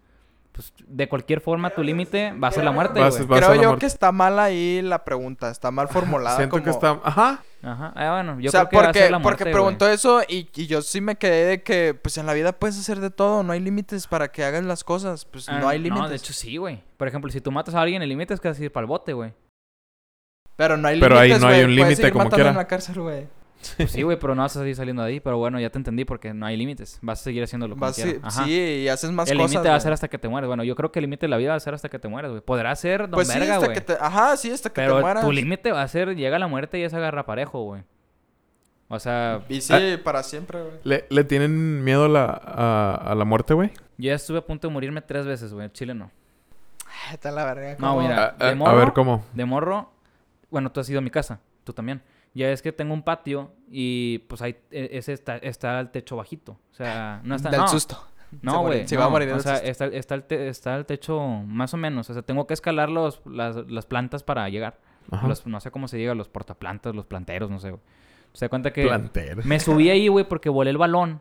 Pues de cualquier forma tu límite va a ser la muerte, Va a güey. ser- va a Creo yo muerte. que está mal ahí la pregunta, está mal formulada. Siento como... que está... Ajá. Ajá. Ah, bueno, yo o sea, creo que va a porque, ser la muerte, porque güey. preguntó eso y, y yo sí me quedé de que, pues en la vida puedes hacer de todo, no hay límites para que hagas las cosas, pues Ah, no hay límites. No, de hecho sí, güey. Por ejemplo, si tú matas a alguien, el límite es que vas a ir para el bote, güey. Pero no hay Pero ahí límites, no hay un límite como quiera. en la cárcel, güey. Pues sí, güey, pero no vas a seguir saliendo de ahí. Pero bueno, ya te entendí porque no hay límites. Vas a seguir haciéndolo como. Ajá. sí, y haces más el cosas. límite va a ser hasta que te mueres. Bueno, yo creo que el límite de la vida va a ser hasta que te mueres, güey. Podrá ser don Pues sí, verga, hasta güey. que te... Ajá, sí, hasta que te Pero mueras. tu límite va a ser, llega la muerte y es agarra parejo, güey. O sea, Y sí, Ah. para siempre, güey. ¿Le, le tienen miedo a la, a, a la muerte, güey? yo ya estuve a punto de morirme tres veces, güey. El Chile no. Ay, Está la verga. No, mira. A, a- de a ver cómo. De morro, bueno, tú has ido a mi casa, tú también. Ya es que tengo un patio y pues ahí ese está, está el techo bajito. O sea, no está. Del no, susto. No, güey. se va a morir O sea, está, está, el te- está el techo más o menos. O sea, tengo que escalar los, las, las plantas para llegar. Ajá. Los, no sé cómo se diga, los portaplantas, los planteros, no sé, güey. Se da cuenta que Plantero. me subí ahí, güey, porque volé el balón.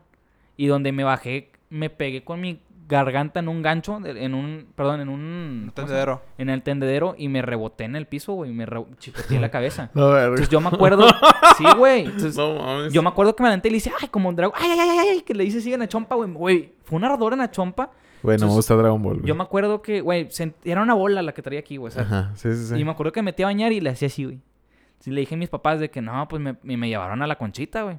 Y donde me bajé, me pegué con mi garganta en un gancho, en un, perdón, en un... Un ¿cómo se tendedero. en el tendedero y me reboté en el piso, güey. y Me re- chicoteé la cabeza. No. Entonces yo me acuerdo. sí, güey. Entonces No mames. yo me acuerdo que me adelanté y le hice, ay, como un dragón. Ay, ay, ay, ay, ay, que le hice sigue en la chompa, güey. Güey, fue un ardor en la chompa. Güey, no me gusta Dragon Ball. güey. Yo me acuerdo que, güey, sent- era una bola la que traía aquí, güey. Ajá, sí, sí, sí. Y me acuerdo que me metí a bañar y le hacía así, güey. Sí, le dije a mis papás de que no, pues me, me llevaron a la conchita, güey.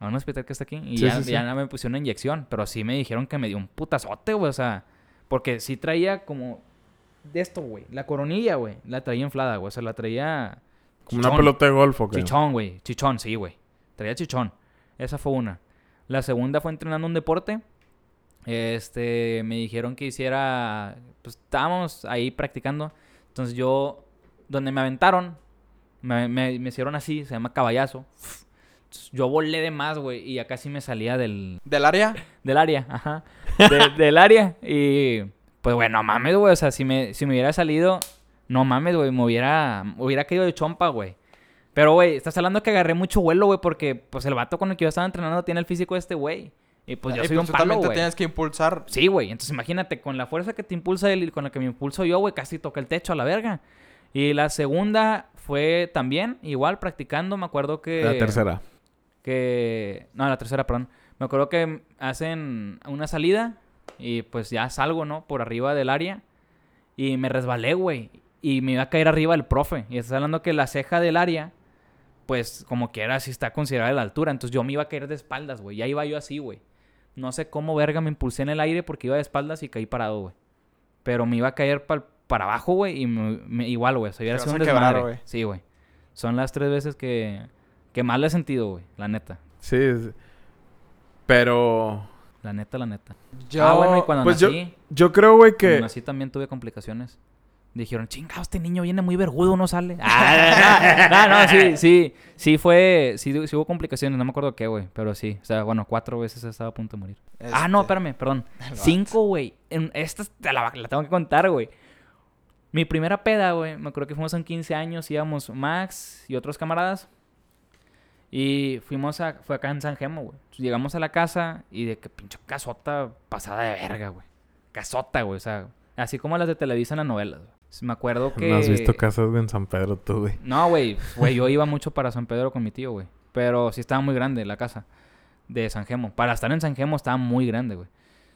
A un hospital que está aquí. Y Sí, ya, sí, sí. ya me pusieron una inyección. Pero sí me dijeron que me dio un putazote, güey. O sea, porque sí traía como de esto, güey. La coronilla, güey. La traía inflada, güey. O sea, la traía. Como una pelota de golf, ¿o qué? Chichón, güey. Chichón, sí, güey. Traía chichón. Esa fue una. La segunda fue entrenando un deporte. Este, me dijeron que hiciera, pues estábamos ahí practicando. Entonces yo, donde me aventaron, me, me- me hicieron así, se llama caballazo. Yo volé de más, güey, y acá sí me salía del, ¿Del área? del área, ajá. De- del área. Y pues, güey, no mames, güey. O sea, si me, si me hubiera salido, no mames, güey, me hubiera, me hubiera caído de chompa, güey. Pero, güey, estás hablando que agarré mucho vuelo, güey, porque pues el vato con el que yo estaba entrenando tiene el físico de este güey. Y pues yo Y soy un tú palo, también te güey. tienes que impulsar. Sí, güey. Entonces imagínate, con la fuerza que te impulsa él y con la que me impulso yo, güey, casi toca el techo a la verga. Y la segunda fue también, igual, practicando. Me acuerdo que... La tercera. Que... No, la tercera, perdón. Me acuerdo que hacen una salida y pues ya salgo, ¿no? Por arriba del área. Y me resbalé, güey. Y me iba a caer arriba el profe. Y estás hablando que la ceja del área, pues como quiera, sí está considerada la altura. Entonces yo me iba a caer de espaldas, güey. Ya iba yo así, güey. No sé cómo verga me impulsé en el aire porque iba de espaldas y caí parado, güey. Pero me iba a caer para abajo, güey. Y me- me- igual, güey. Se hubiera Te sido un quebrar, desmadre. Sí, güey. Son las tres veces que, que más le he sentido, güey. La neta. Sí, pero... La neta, la neta. Yo... ah, bueno, y cuando pues yo- nací, Yo creo, güey, cuando que... nací también tuve complicaciones. Dijeron, chingado, este niño viene muy vergudo, no sale. Ah, no, no, sí, sí, sí fue, sí, sí hubo complicaciones, no me acuerdo qué, güey, pero sí, o sea, bueno, cuatro veces estaba a punto de morir. Ah, no, Este, espérame, perdón. Cinco, güey. Esta te la, la tengo que contar, güey. Mi primera peda, güey. Me acuerdo que fuimos en 15 años. Íbamos Max y otros camaradas. Y fuimos a... Fue acá en San Gemo, güey. Llegamos a la casa y de que pinche casota pasada de verga, güey. Casota, güey. O sea, así como las de Televisa en las novelas, güey. Me acuerdo que... No has visto casas en San Pedro tú, güey. No, güey. Güey, yo iba mucho para San Pedro con mi tío, güey. Pero sí estaba muy grande la casa de San Gemo. Para estar en San Gemo estaba muy grande, güey.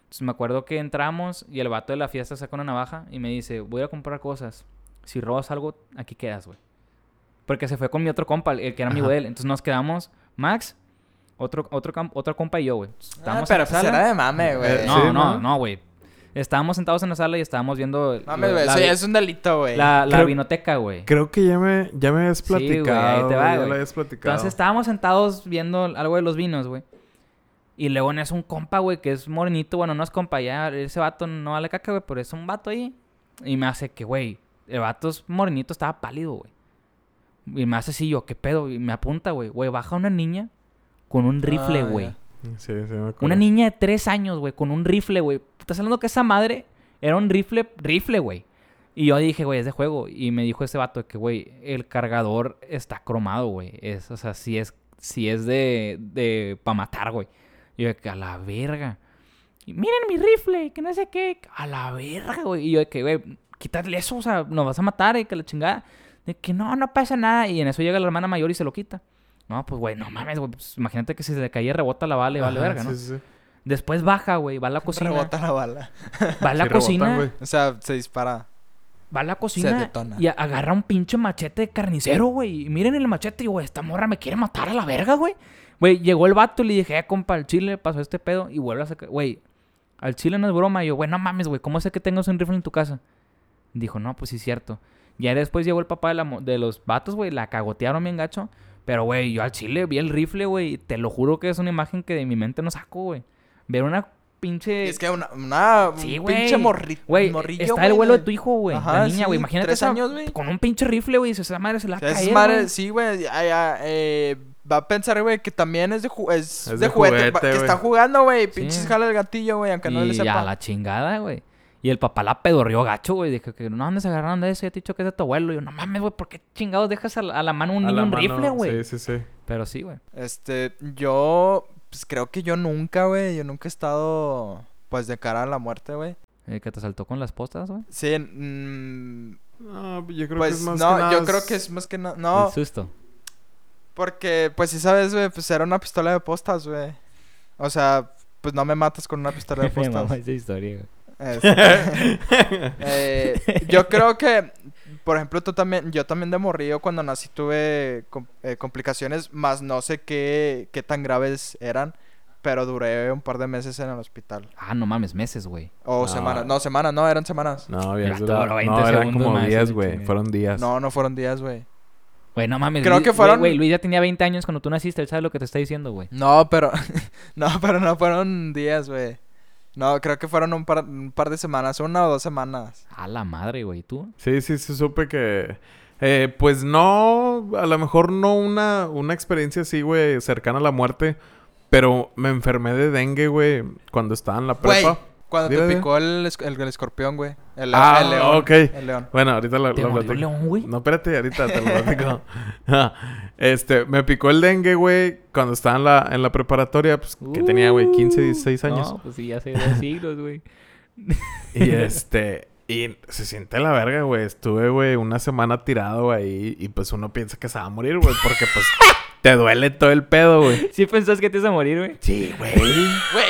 Entonces me acuerdo que entramos y el vato de la fiesta sacó una navaja y me dice, voy a comprar cosas. Si robas algo, aquí quedas, güey. Porque se fue con mi otro compa, el que era amigo Ajá. de él. Entonces nos quedamos, Max, otro, otro, otro compa y yo, güey. Ah, Estábamos pero en la sala. era de mame, güey. Eh, No, Sí, no, ¿no? no, güey. Estábamos sentados en la sala y estábamos viendo Mames, lo- güey. Eso ya es un delito, güey. la- la Creo- vinoteca, güey. Creo que ya me, ya me habías Sí, güey, ahí platicado. te va, güey, platicado. Entonces estábamos sentados viendo algo de los vinos, güey. Y luego eso un compa, güey, que es morenito. Bueno, no es compa, ya ese vato no vale caca, güey, pero es un vato ahí. Y me hace que, güey, el vato es morenito, estaba pálido, güey. Y me hace así yo, ¿qué pedo? Y me apunta, güey. Güey, baja una niña con un rifle, Ah, güey. Sí, sí, me acuerdo. una niña de tres años, güey, con un rifle, güey. Estás hablando que esa madre era un rifle, rifle, güey. Y yo dije, güey, es de juego. Y me dijo ese vato que, güey, el cargador está cromado, güey. Es, o sea, si es, si es de, de, para matar, güey. Y yo, de que a la verga. Y miren mi rifle, que no sé qué. A la verga, güey. Y yo, de que, güey, quítale eso, o sea, nos vas a matar, y que la chingada. De que no, no pasa nada. Y en eso llega la hermana mayor y se lo quita. No, pues, güey, no mames, güey. pues, imagínate que si se le caía rebota la bala y vale Ajá, verga, ¿no? Sí, sí, sí. Después baja, güey, va a la cocina. Rebota la bala. Va a la Sí, cocina. O sea, se dispara. Va a la cocina detona. y agarra un pinche machete de carnicero, güey. Y miren el machete y, güey, esta morra me quiere matar a la verga, güey. Güey, llegó el vato y le dije, eh, compa, al chile pasó este pedo y vuelve a sacar. Güey, al chile no es broma. Y yo, güey, no mames, güey, ¿cómo sé que tengas un rifle en tu casa? Dijo, no, pues sí, cierto. Ya después llegó el papá de, la mo- de los vatos, güey, la cagotearon bien gacho. Pero, güey, yo al chile vi el rifle, güey, y te lo juro que es una imagen que de mi mente no saco, güey. Ver una pinche. Y es que una, una Sí, un güey. pinche morri, Güey, morrillo, está el vuelo de tu hijo, güey. Ajá, la niña, sí, güey. Imagínate tres esa- años, güey. con un pinche rifle, güey. y Esa madre se la O sea, madre, sí, güey. ya, ya, eh, va a pensar, güey, que también es de, ju- es Es de de juguete. juguete, que está jugando, güey. Sí. Pinches jala el gatillo, güey, aunque no le y sepa. a la chingada, güey. Y el papá la pedorrió gacho, güey. Dije que no andes agarrando de eso. Ya te he dicho que es de tu abuelo. Y yo, no mames, güey, ¿por qué chingados dejas a la, a la mano un A niño un mano, rifle, güey? Sí, sí, sí. Pero sí, güey. Este, yo, pues creo que yo nunca, güey, yo nunca he estado, pues, de cara a la muerte, güey. Eh, que te saltó con las postas, güey. Sí, mm, No, yo creo pues, que es más no, que nada yo creo que es más que nada, no, El susto. porque, pues, si sabes, güey, pues era una pistola de postas, güey. O sea, pues no me matas con una pistola de postas. esa historia, güey. Este, eh, yo creo que, por ejemplo, tú también, yo también de morrillo cuando nací tuve com- eh, complicaciones, más no sé qué, qué tan graves eran, pero duré un par de meses en el hospital. Ah, no mames, meses, güey. O No. semanas, no, semanas, no, eran semanas. No, verdad. 20 No, eran como más, días, güey. Fueron días. No, no fueron días, güey. Güey, no mames. Creo Luis- que fueron- Güey, Luis ya tenía 20 años cuando tú naciste. Él sabe lo que te está diciendo, güey. No, pero, no, pero no fueron días, güey. No, creo que fueron un par, un par de semanas, una o dos semanas. A la madre, güey. ¿Tú? Sí, sí, sí, supe que... eh, pues no, a lo mejor no una, una experiencia así, güey, cercana a la muerte. Pero me enfermé de dengue, güey, cuando estaba en la Güey, prepa. Cuando te picó el, el, el escorpión, güey. El, Ah, el león. ok. El león. Bueno, ahorita lo, ¿Te lo platico. león, güey? No, espérate, ahorita te lo platico. Ah, este, me picó el dengue, güey, cuando estaba en la, en la preparatoria, pues, que tenía, güey, 15, 16 años. No, pues sí, ya hace dos siglos, güey. Y este, y se siente la verga, güey. Estuve, güey, una semana tirado ahí y pues uno piensa que se va a morir, güey, porque pues te duele todo el pedo, güey. ¿Sí pensás que te ibas a morir, güey? Sí, güey. Güey,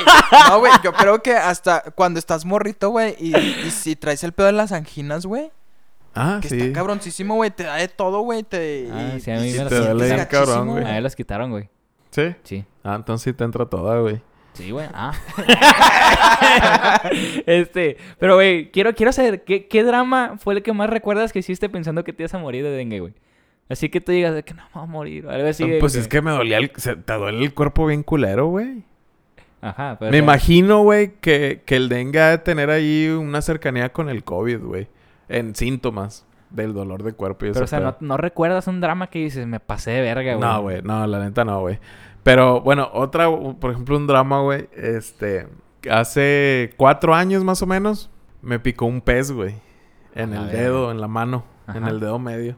no, güey, yo creo que hasta cuando estás morrito, güey, y, y si traes el pedo de las anginas, güey, Ah, que sí. está cabroncísimo, güey, te da de todo, güey, te... Ah, y- sí, a mí y me te la te sientes duele bien cabrón, güey. A ver, las quitaron, güey. ¿Sí? Sí. Ah, entonces sí te entra toda, güey. Sí, güey. Ah. este, pero, güey, quiero, quiero saber, ¿qué, ¿qué drama fue el que más recuerdas que hiciste pensando que te ibas a morir de dengue, güey? Así que tú digas, de que no me voy a morir, algo así. de pues es que me dolía el... se- te duele el cuerpo bien culero, güey. Ajá, pero... Me imagino, güey, que, que el dengue ha de tener ahí una cercanía con el COVID, güey. En síntomas del dolor de cuerpo y eso. Pero, o sea, no, no recuerdas un drama que dices, me pasé de verga, güey. No, güey, no, la neta no, güey. Pero bueno, otra, por ejemplo, un drama, güey. Este, hace cuatro años más o menos, me picó un pez, güey. En A el dedo, en la mano, en el dedo medio.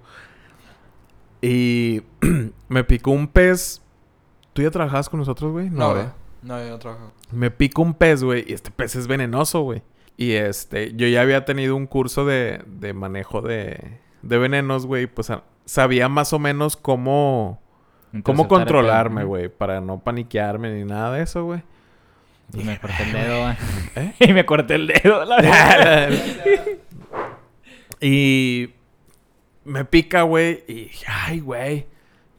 Y me picó un pez. ¿Tú ya trabajabas con nosotros, güey? No, güey. No, yo no trabajo. Me pica un pez, güey, y este pez es venenoso, güey. Y este, yo ya había tenido un curso de, de manejo de, de venenos, güey. Pues sabía más o menos cómo, cómo controlarme, güey. Para no paniquearme ni nada de eso, güey. Y me corté el dedo, güey. ¿Eh? y me corté el dedo, la verdad. y me pica, güey. Y dije, ay, güey.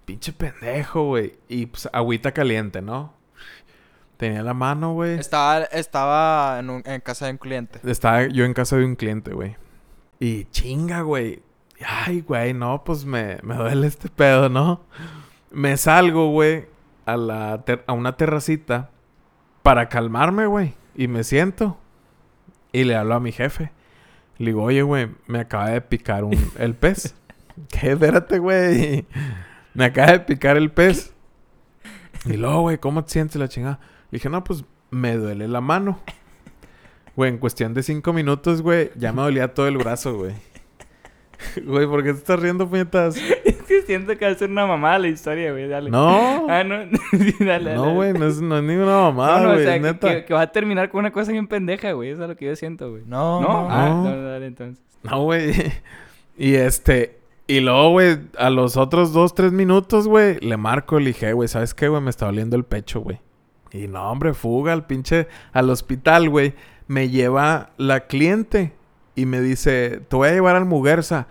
Pinche pendejo, güey. Y pues agüita caliente, ¿no? Tenía la mano, güey. Estaba, estaba en, un- en casa de un cliente. Estaba yo en casa de un cliente, güey. Y chinga, güey. Ay, güey, no, pues me, me duele este pedo, ¿no? Me salgo, güey, a, la ter- a una terracita para calmarme, güey. Y me siento. Y le hablo a mi jefe. Le digo, oye, güey, me acaba de picar un, el pez. ¿Qué? Espérate, güey. Me acaba de picar el pez. Y luego, güey, ¿cómo te sientes la chingada? Le dije, no, pues me duele la mano. Güey, en cuestión de cinco minutos, güey, ya me dolía todo el brazo, güey. Güey, ¿por qué te estás riendo, puñetas? es que siento que va a ser una mamada la historia, güey. Dale. No. Ah, no. Sí, dale, No, güey, no es, no es ninguna mamada, No, no, güey, o sea, neta. que- que va a terminar con una cosa bien pendeja, güey. Eso es lo que yo siento, güey. No, ¿No? no. Ah, No. no, no, dale entonces. No, güey. Y este... Y luego, güey, a los otros dos, tres minutos, güey, le marco, le dije, güey, ¿sabes qué, güey? Me está doliendo el pecho, güey. Y no, hombre, fuga al pinche... Al hospital, güey. Me lleva la cliente y me dice, te voy a llevar al Muguerza.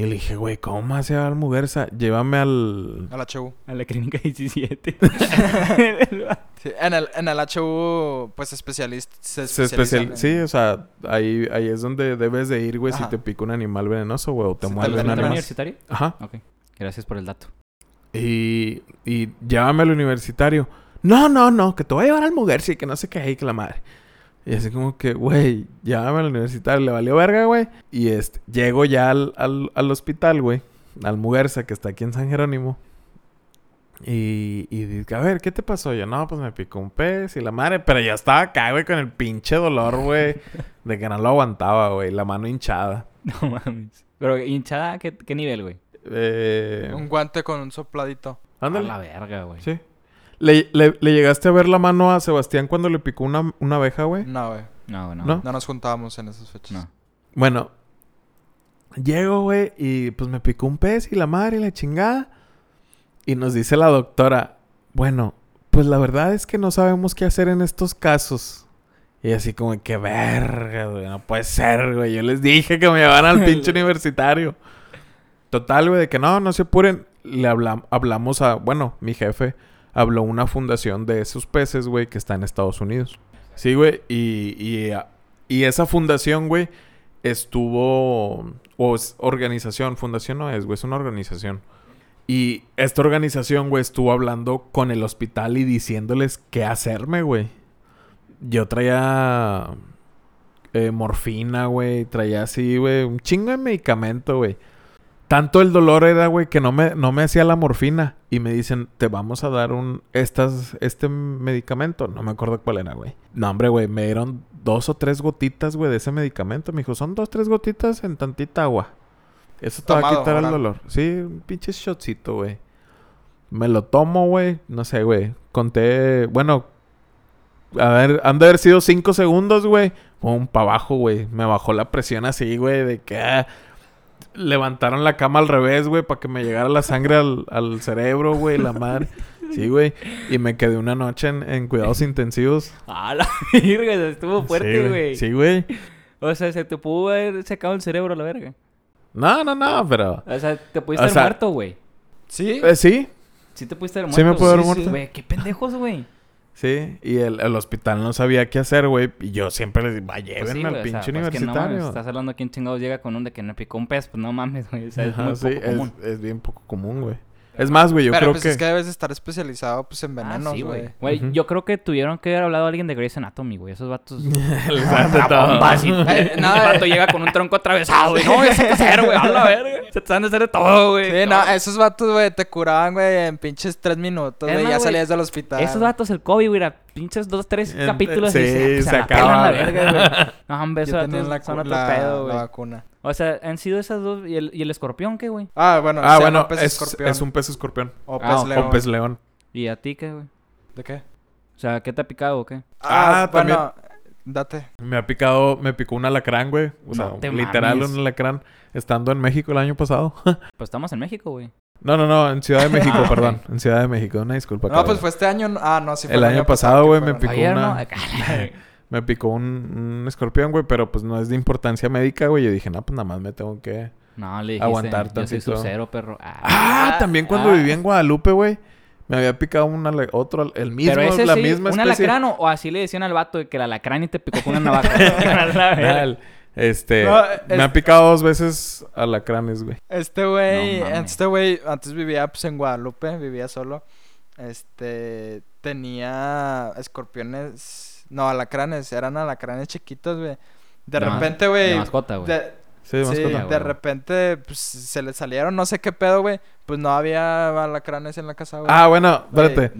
Y le dije, güey, ¿cómo me vas a al Muguerza? Llévame al... A la HU. A la clínica 17. Sí, en el, en el HU, pues especialista. Se, especial... en- Sí, o sea, ahí, ahí es donde debes de ir, güey, si te pica un animal venenoso, güey, o te Sí, te muerde un veneno. ¿Centro animal. universitario? Ajá. Ok. Gracias por el dato. Y, y llévame al universitario. No, no, no, que te voy a llevar al Mugersi, que no sé qué hay, que la madre. Y así como que, güey, llévame al universitario, le valió verga, güey. Y este, llego ya al, al, al hospital, güey, al Mugersa, que está aquí en San Jerónimo. Y, y dice, a ver, ¿qué te pasó? Yo, no, pues me picó un pez y la madre. Pero ya estaba acá, güey, con el pinche dolor, güey. de que no lo aguantaba, güey. La mano hinchada. No mames. Pero hinchada, ¿qué, qué nivel, güey? Eh, Un guante con un sopladito. A ándale. la verga, güey. Sí. ¿Le, le, le llegaste a ver la mano a Sebastián cuando le picó una, una abeja, güey? No, güey. No, no. ¿No? No nos juntábamos en esas fechas. No. Bueno, llego, güey, y pues me picó un pez y la madre y la chingada. Y nos dice la doctora, bueno, pues la verdad es que no sabemos qué hacer en estos casos. Y así como, que verga, güey, no puede ser, güey. Yo les dije que me llevaran al pinche universitario. Total, güey, de que no, no se apuren. Le hablam- hablamos a, bueno, mi jefe habló una fundación de esos peces, güey, que está en Estados Unidos. Sí, güey, y, y, y esa fundación, güey, estuvo, o es organización, fundación no es, güey, es una organización. Y esta organización, güey, estuvo hablando con el hospital y diciéndoles qué hacerme, güey. Yo traía eh, morfina, güey, traía así, güey, un chingo de medicamento, güey. Tanto el dolor era, güey, que no me, no me hacía la morfina. Y me dicen, te vamos a dar un, estas, este medicamento. No me acuerdo cuál era, güey. No, hombre, güey, me dieron dos o tres gotitas, güey, de ese medicamento. Me dijo, son dos, tres gotitas en tantita agua. Eso te va a Tomado, quitar el dolor. Sí, un pinche shotcito, güey. Me lo tomo, güey. No sé, güey. Conté, bueno, a ver, han de haber sido cinco segundos, güey. Pum, para abajo, güey. Me bajó la presión así, güey, de que ah, levantaron la cama al revés, güey, para que me llegara la sangre al, al cerebro, güey, la madre. Sí, güey. Y me quedé una noche en, en cuidados intensivos. Ah, la verga, estuvo Sí, fuerte, güey. Sí, güey. O sea, se te pudo haber secado el cerebro a la verga. No, no, no, pero... O sea, te pudiste O haber sea- muerto, güey. ¿Sí? Eh, sí, Sí te pudiste haber Sí muerto. me pude haber muerto. Güey, qué pendejos, güey. Sí. Y el, el hospital no sabía qué hacer, güey. Y yo siempre les digo, Pues llévenme sí, al güey, o sea, pinche pues que no universitario. mames, estás hablando quién chingados llega con un de que no picó un pez. Pues no mames, güey. O sea, es Ajá, muy sí, poco común. es, es bien poco común, güey. Es más, güey, yo Pero creo pues que... es que debes estar especializado pues en Ah, venenos, sí, güey. güey. Güey, yo creo que tuvieron que haber hablado a alguien de Grey's Anatomy, güey. Esos vatos... Les y... Eh, el vato eh. llega con un tronco atravesado, güey. No, ya sé qué hacer, güey. A la verga. Se te han de hacer de todo, güey. Sí, no, esos vatos, güey, te curaban, güey, en pinches tres minutos, güey. Ya salías del hospital. Esos vatos, el COVID, güey, era pinches dos, tres En- capítulos sí, y se, pues, se se la pelan acaba. la verga, güey. No, hombre, la, son otro la- pedo, la güey. vacuna. O sea, han sido esas dos... ¿Y el, y el escorpión qué, güey? Ah, bueno, Ah, se bueno, pez es, escorpión. es un pez escorpión. O pez Ah, o león. O pez león. ¿Y a ti qué, güey? ¿De qué? O sea, ¿qué te ha picado o qué? Ah, también. bueno, date. Me ha picado, me picó un alacrán, güey. O sea, No literal mames. un alacrán estando en México el año pasado. Pues estamos en México, güey. no, no, no, en Ciudad de México, perdón. En Ciudad de México, una disculpa. No, pues fue este año. Ah, no, sí fue El año pasado, güey, me picó Ayer, una- ¿no? Me picó un, un escorpión, güey, pero pues no es de importancia médica, güey. Yo dije, no, pues nada más me tengo que... No, le dijiste, Aguantar yo soy tantito. sub-zero, perro. Ah, también cuando ah. vivía en Guadalupe, güey. Me había picado un ale- otro, el mismo, Pero ese la sí, misma un especie. alacrán o, o así le decían al vato de que el alacrán y te picó con una navaja. Este, No, me ha picado dos veces alacranes, güey. Este güey, No este güey, antes vivía pues en Guadalupe, vivía solo. Este, tenía escorpiones, no, alacranes, eran alacranes chiquitos, güey. De De repente, de güey, mascota, güey. de- Sí, de sí, mascota. de güey. repente, pues, se le salieron, no sé qué pedo, güey. Pues no había alacranes en la casa, güey. Ah, bueno, espérate.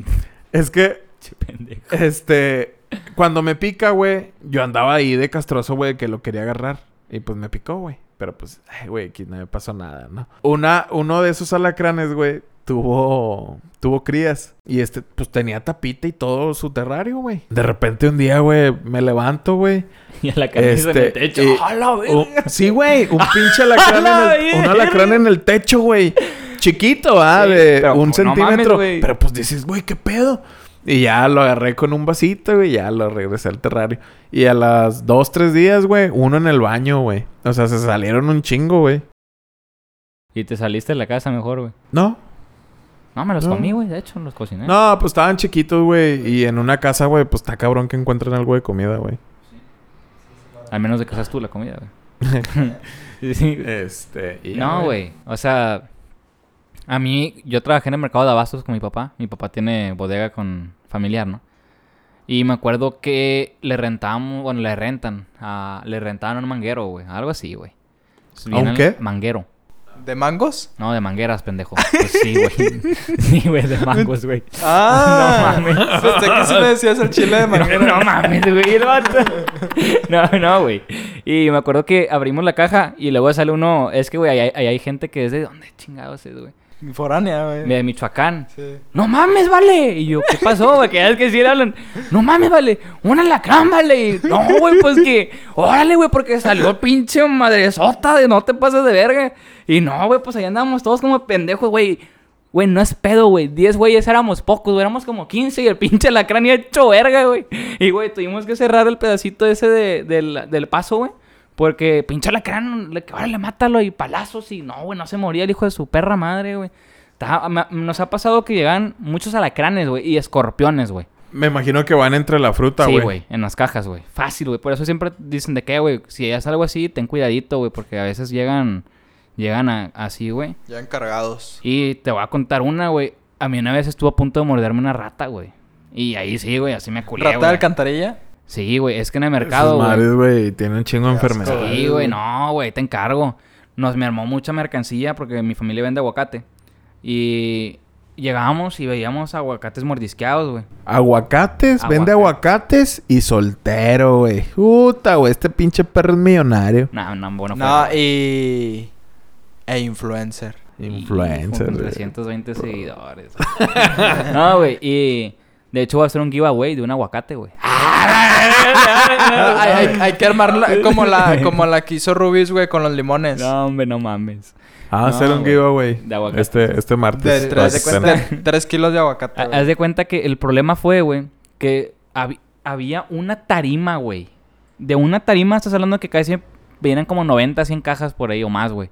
Es que, Che, pendejo. este, cuando me pica, güey, yo andaba ahí de castroso, güey, que lo quería agarrar. Y pues me picó, güey. Pero pues, ay, güey, aquí no me pasó nada, ¿no? Una, uno de esos alacranes, güey, tuvo, tuvo crías. Y este, pues tenía tapita y todo su terrario, güey. De repente un día, güey, me levanto, güey. Y a la camisa en el techo. y- ¡A la verga! un- sí, güey, un pinche alacrán, ¡A la en el, un alacrán en el techo, güey. Chiquito, ah, Sí, de un no centímetro. pero pues dices, güey, ¿qué pedo? Y ya lo agarré con un vasito, güey, ya lo regresé al terrario. Y a las dos, tres días, güey, uno en el baño, güey. O sea, se salieron un chingo, güey. Y te saliste de la casa mejor, güey. ¿No? No, me los No. comí, güey. De hecho, los cociné. No, pues estaban chiquitos, güey. Y en una casa, güey, pues está cabrón que encuentren algo de comida, güey. Al menos de que seas tú la comida, güey. Sí, sí. Este. y No, güey. O sea, a mí, yo trabajé en el mercado de abastos con mi papá. Mi papá tiene bodega con familiar, ¿no? Y me acuerdo que le rentábamos, bueno, le rentan, a- le rentaban un manguero, güey. Algo así, güey. ¿A un qué? Manguero. ¿De mangos? No, de mangueras, pendejo. Pues sí, güey. Sí, güey, de mangos, güey. Ah, No mames. Pensé que sí me decías el chile de manguera. No mames, güey, el vato. No, no, güey. Y me acuerdo que abrimos la caja y luego sale uno. Es que, güey, ahí hay, hay gente que es de. ¿Dónde chingados es, güey? Foránea, güey. De Michoacán. Sí. No mames, vale. Y yo, ¿qué pasó, güey? Que ya es que sí le hablan. No mames, vale. Un alacrán, vale. No, güey, pues que. Órale, güey, porque salió pinche madresota de no te pases de verga. Y no, güey, pues allá andábamos todos como pendejos, güey. Güey, no es pedo, güey. 10 güeyes éramos pocos, güey. Éramos como 15 y el pinche alacrán iba hecho verga, güey. Y, güey, tuvimos que cerrar el pedacito ese de- del, del paso, güey. Porque pinche alacrán, le, órale, mátalo y palazos. Y no, güey, no se moría el hijo de su perra madre, güey. Nos ha pasado que llegan muchos alacranes, güey, y escorpiones, güey. Me imagino que van entre la fruta, Sí, güey. güey, en las cajas, güey. Fácil, güey. Por eso siempre dicen de qué, güey. Si es algo así, ten cuidadito, güey, porque a veces llegan, llegan a- así, güey. Ya encargados. Y te voy a contar una, güey. A mí una vez estuvo a punto de morderme una rata, güey. Y ahí sí, güey, así me culé, ¿Rata de güey. alcantarilla? Sí, güey, es que en el mercado, güey. madres, güey, tienen un chingo de enfermedades. Sí, güey, no, güey, te encargo. Nos me armó mucha mercancía porque mi familia vende aguacate. Y llegábamos y veíamos aguacates mordisqueados, güey. Aguacates, vende Aguacate. aguacates y soltero, güey. Puta, güey, este pinche perro es millonario. No, no, bueno, No, fue- y... E influencer. y Influencer, Con güey. 320 seguidores. no, güey, y de hecho voy a hacer un giveaway de un aguacate, güey. hay, hay- hay que armarla como la, como la que hizo Rubis, güey, con los limones. No, hombre, no mames. Ah, No, hacer un giveaway. De aguacate. Este, este martes. De tres, de cuenta, de tres kilos de aguacate. Haz de cuenta que el problema fue, güey, que hab- había una tarima, güey. De una tarima estás hablando que casi vienen como 90, 100 cajas por ahí o más, güey.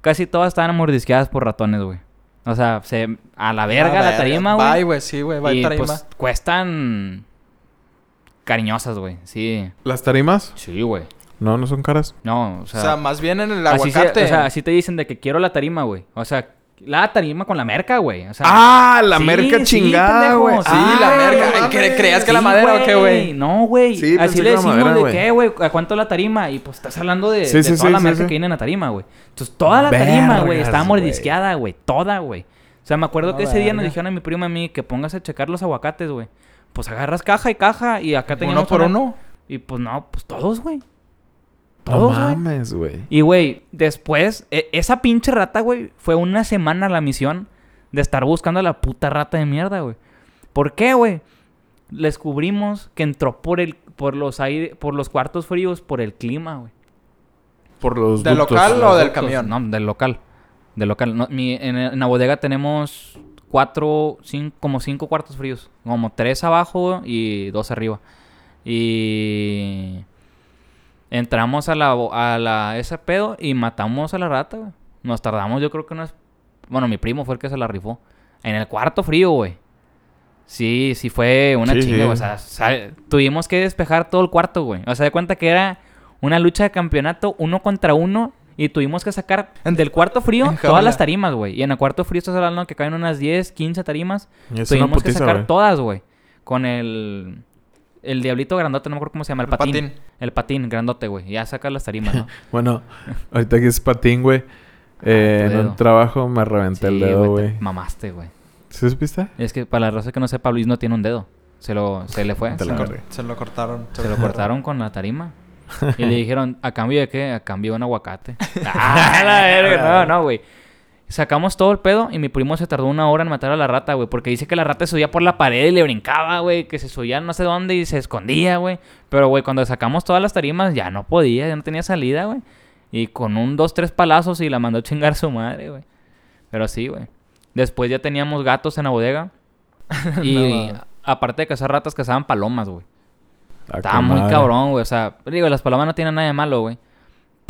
Casi todas estaban mordisqueadas por ratones, güey. O sea, se, a la verga la tarima, Bye, güey. güey, sí, güey, bye Y tarima. pues cuestan cariñosas, güey. Sí. ¿Las tarimas? Sí, güey. No, no son caras. No, o o sea, sea, más bien en el así se- aguacate. o sea, así te dicen de que quiero la tarima, güey. O sea, la tarima con la merca, güey. O sea, ¡Ah! La Sí, merca chingada, güey. sí, Ah, la merca. no Ay, mames. ¿cre- creías que la madera o qué, güey? No, güey. Así le era decimos madera, de qué, güey. ¿A cuánto la tarima? Y pues estás hablando de, Sí, de sí, toda sí, la merca sí. que viene en la tarima, güey. Entonces, toda la tarima, güey, estaba mordisqueada, güey. Toda, güey. O sea, me acuerdo No, que ese día nos dijeron a mi prima a mí que pongas a checar los aguacates, güey. Pues agarras caja y caja y acá teníamos Uno por una- uno. Y pues no, pues todos, güey. No Todos, mames, güey. Y, güey, después, e- esa pinche rata, güey, fue una semana la misión de estar buscando a la puta rata de mierda, güey. ¿Por qué, güey? Descubrimos que entró por el, por los aire, por los cuartos fríos, por el clima, güey. Por los ¿Del ductos. local o del Ductos, camión? No, del local. Del local. No, mi- en, en la bodega tenemos cuatro, cinco, como cinco cuartos fríos. Como tres abajo y dos arriba. Y entramos a la, a la ese pedo y matamos a la rata, güey. Nos tardamos, yo creo que unas... Bueno, mi primo fue el que se la rifó. En el cuarto frío, güey. Sí, sí fue una Sí, chinga, sí. O sea, tuvimos que despejar todo el cuarto, güey. O sea, de cuenta que era una lucha de campeonato uno contra uno y tuvimos que sacar del cuarto frío todas las tarimas, güey. Y en el cuarto frío estás hablando que caen unas 10, 15 tarimas. Es tuvimos que sacar todas, güey. Con el... El diablito grandote, no me acuerdo cómo se llama, el El patín. patín. El patín grandote, güey. Ya saca las tarimas, ¿no? Bueno, ahorita que es patín, güey. eh, Ah, tu en un trabajo me reventé el dedo, güey. Mamaste, güey. ¿Sí supiste? Es que para la raza que no sepa, Luis no tiene un dedo. Se lo... Se le fue. Se, verga. se lo cortaron. Se lo cortaron con la tarima. Y le dijeron, ¿a cambio de qué? A cambio de un aguacate. ¡Ah, la verga! No, no, güey. Sacamos todo el pedo y mi primo se tardó una hora en matar a la rata, güey. Porque dice que la rata se subía por la pared y le brincaba, güey. Que se subía no sé dónde y se escondía, güey. Pero, güey, cuando sacamos todas las tarimas ya no podía, ya no tenía salida, güey. Y con un, dos, tres palazos y la mandó a chingar su madre, güey. Pero sí, güey. Después ya teníamos gatos en la bodega. Y No. aparte de cazar ratas, cazaban palomas, güey. Ah, Estaba muy cabrón, güey. O sea, digo, las palomas no tienen nada de malo, güey.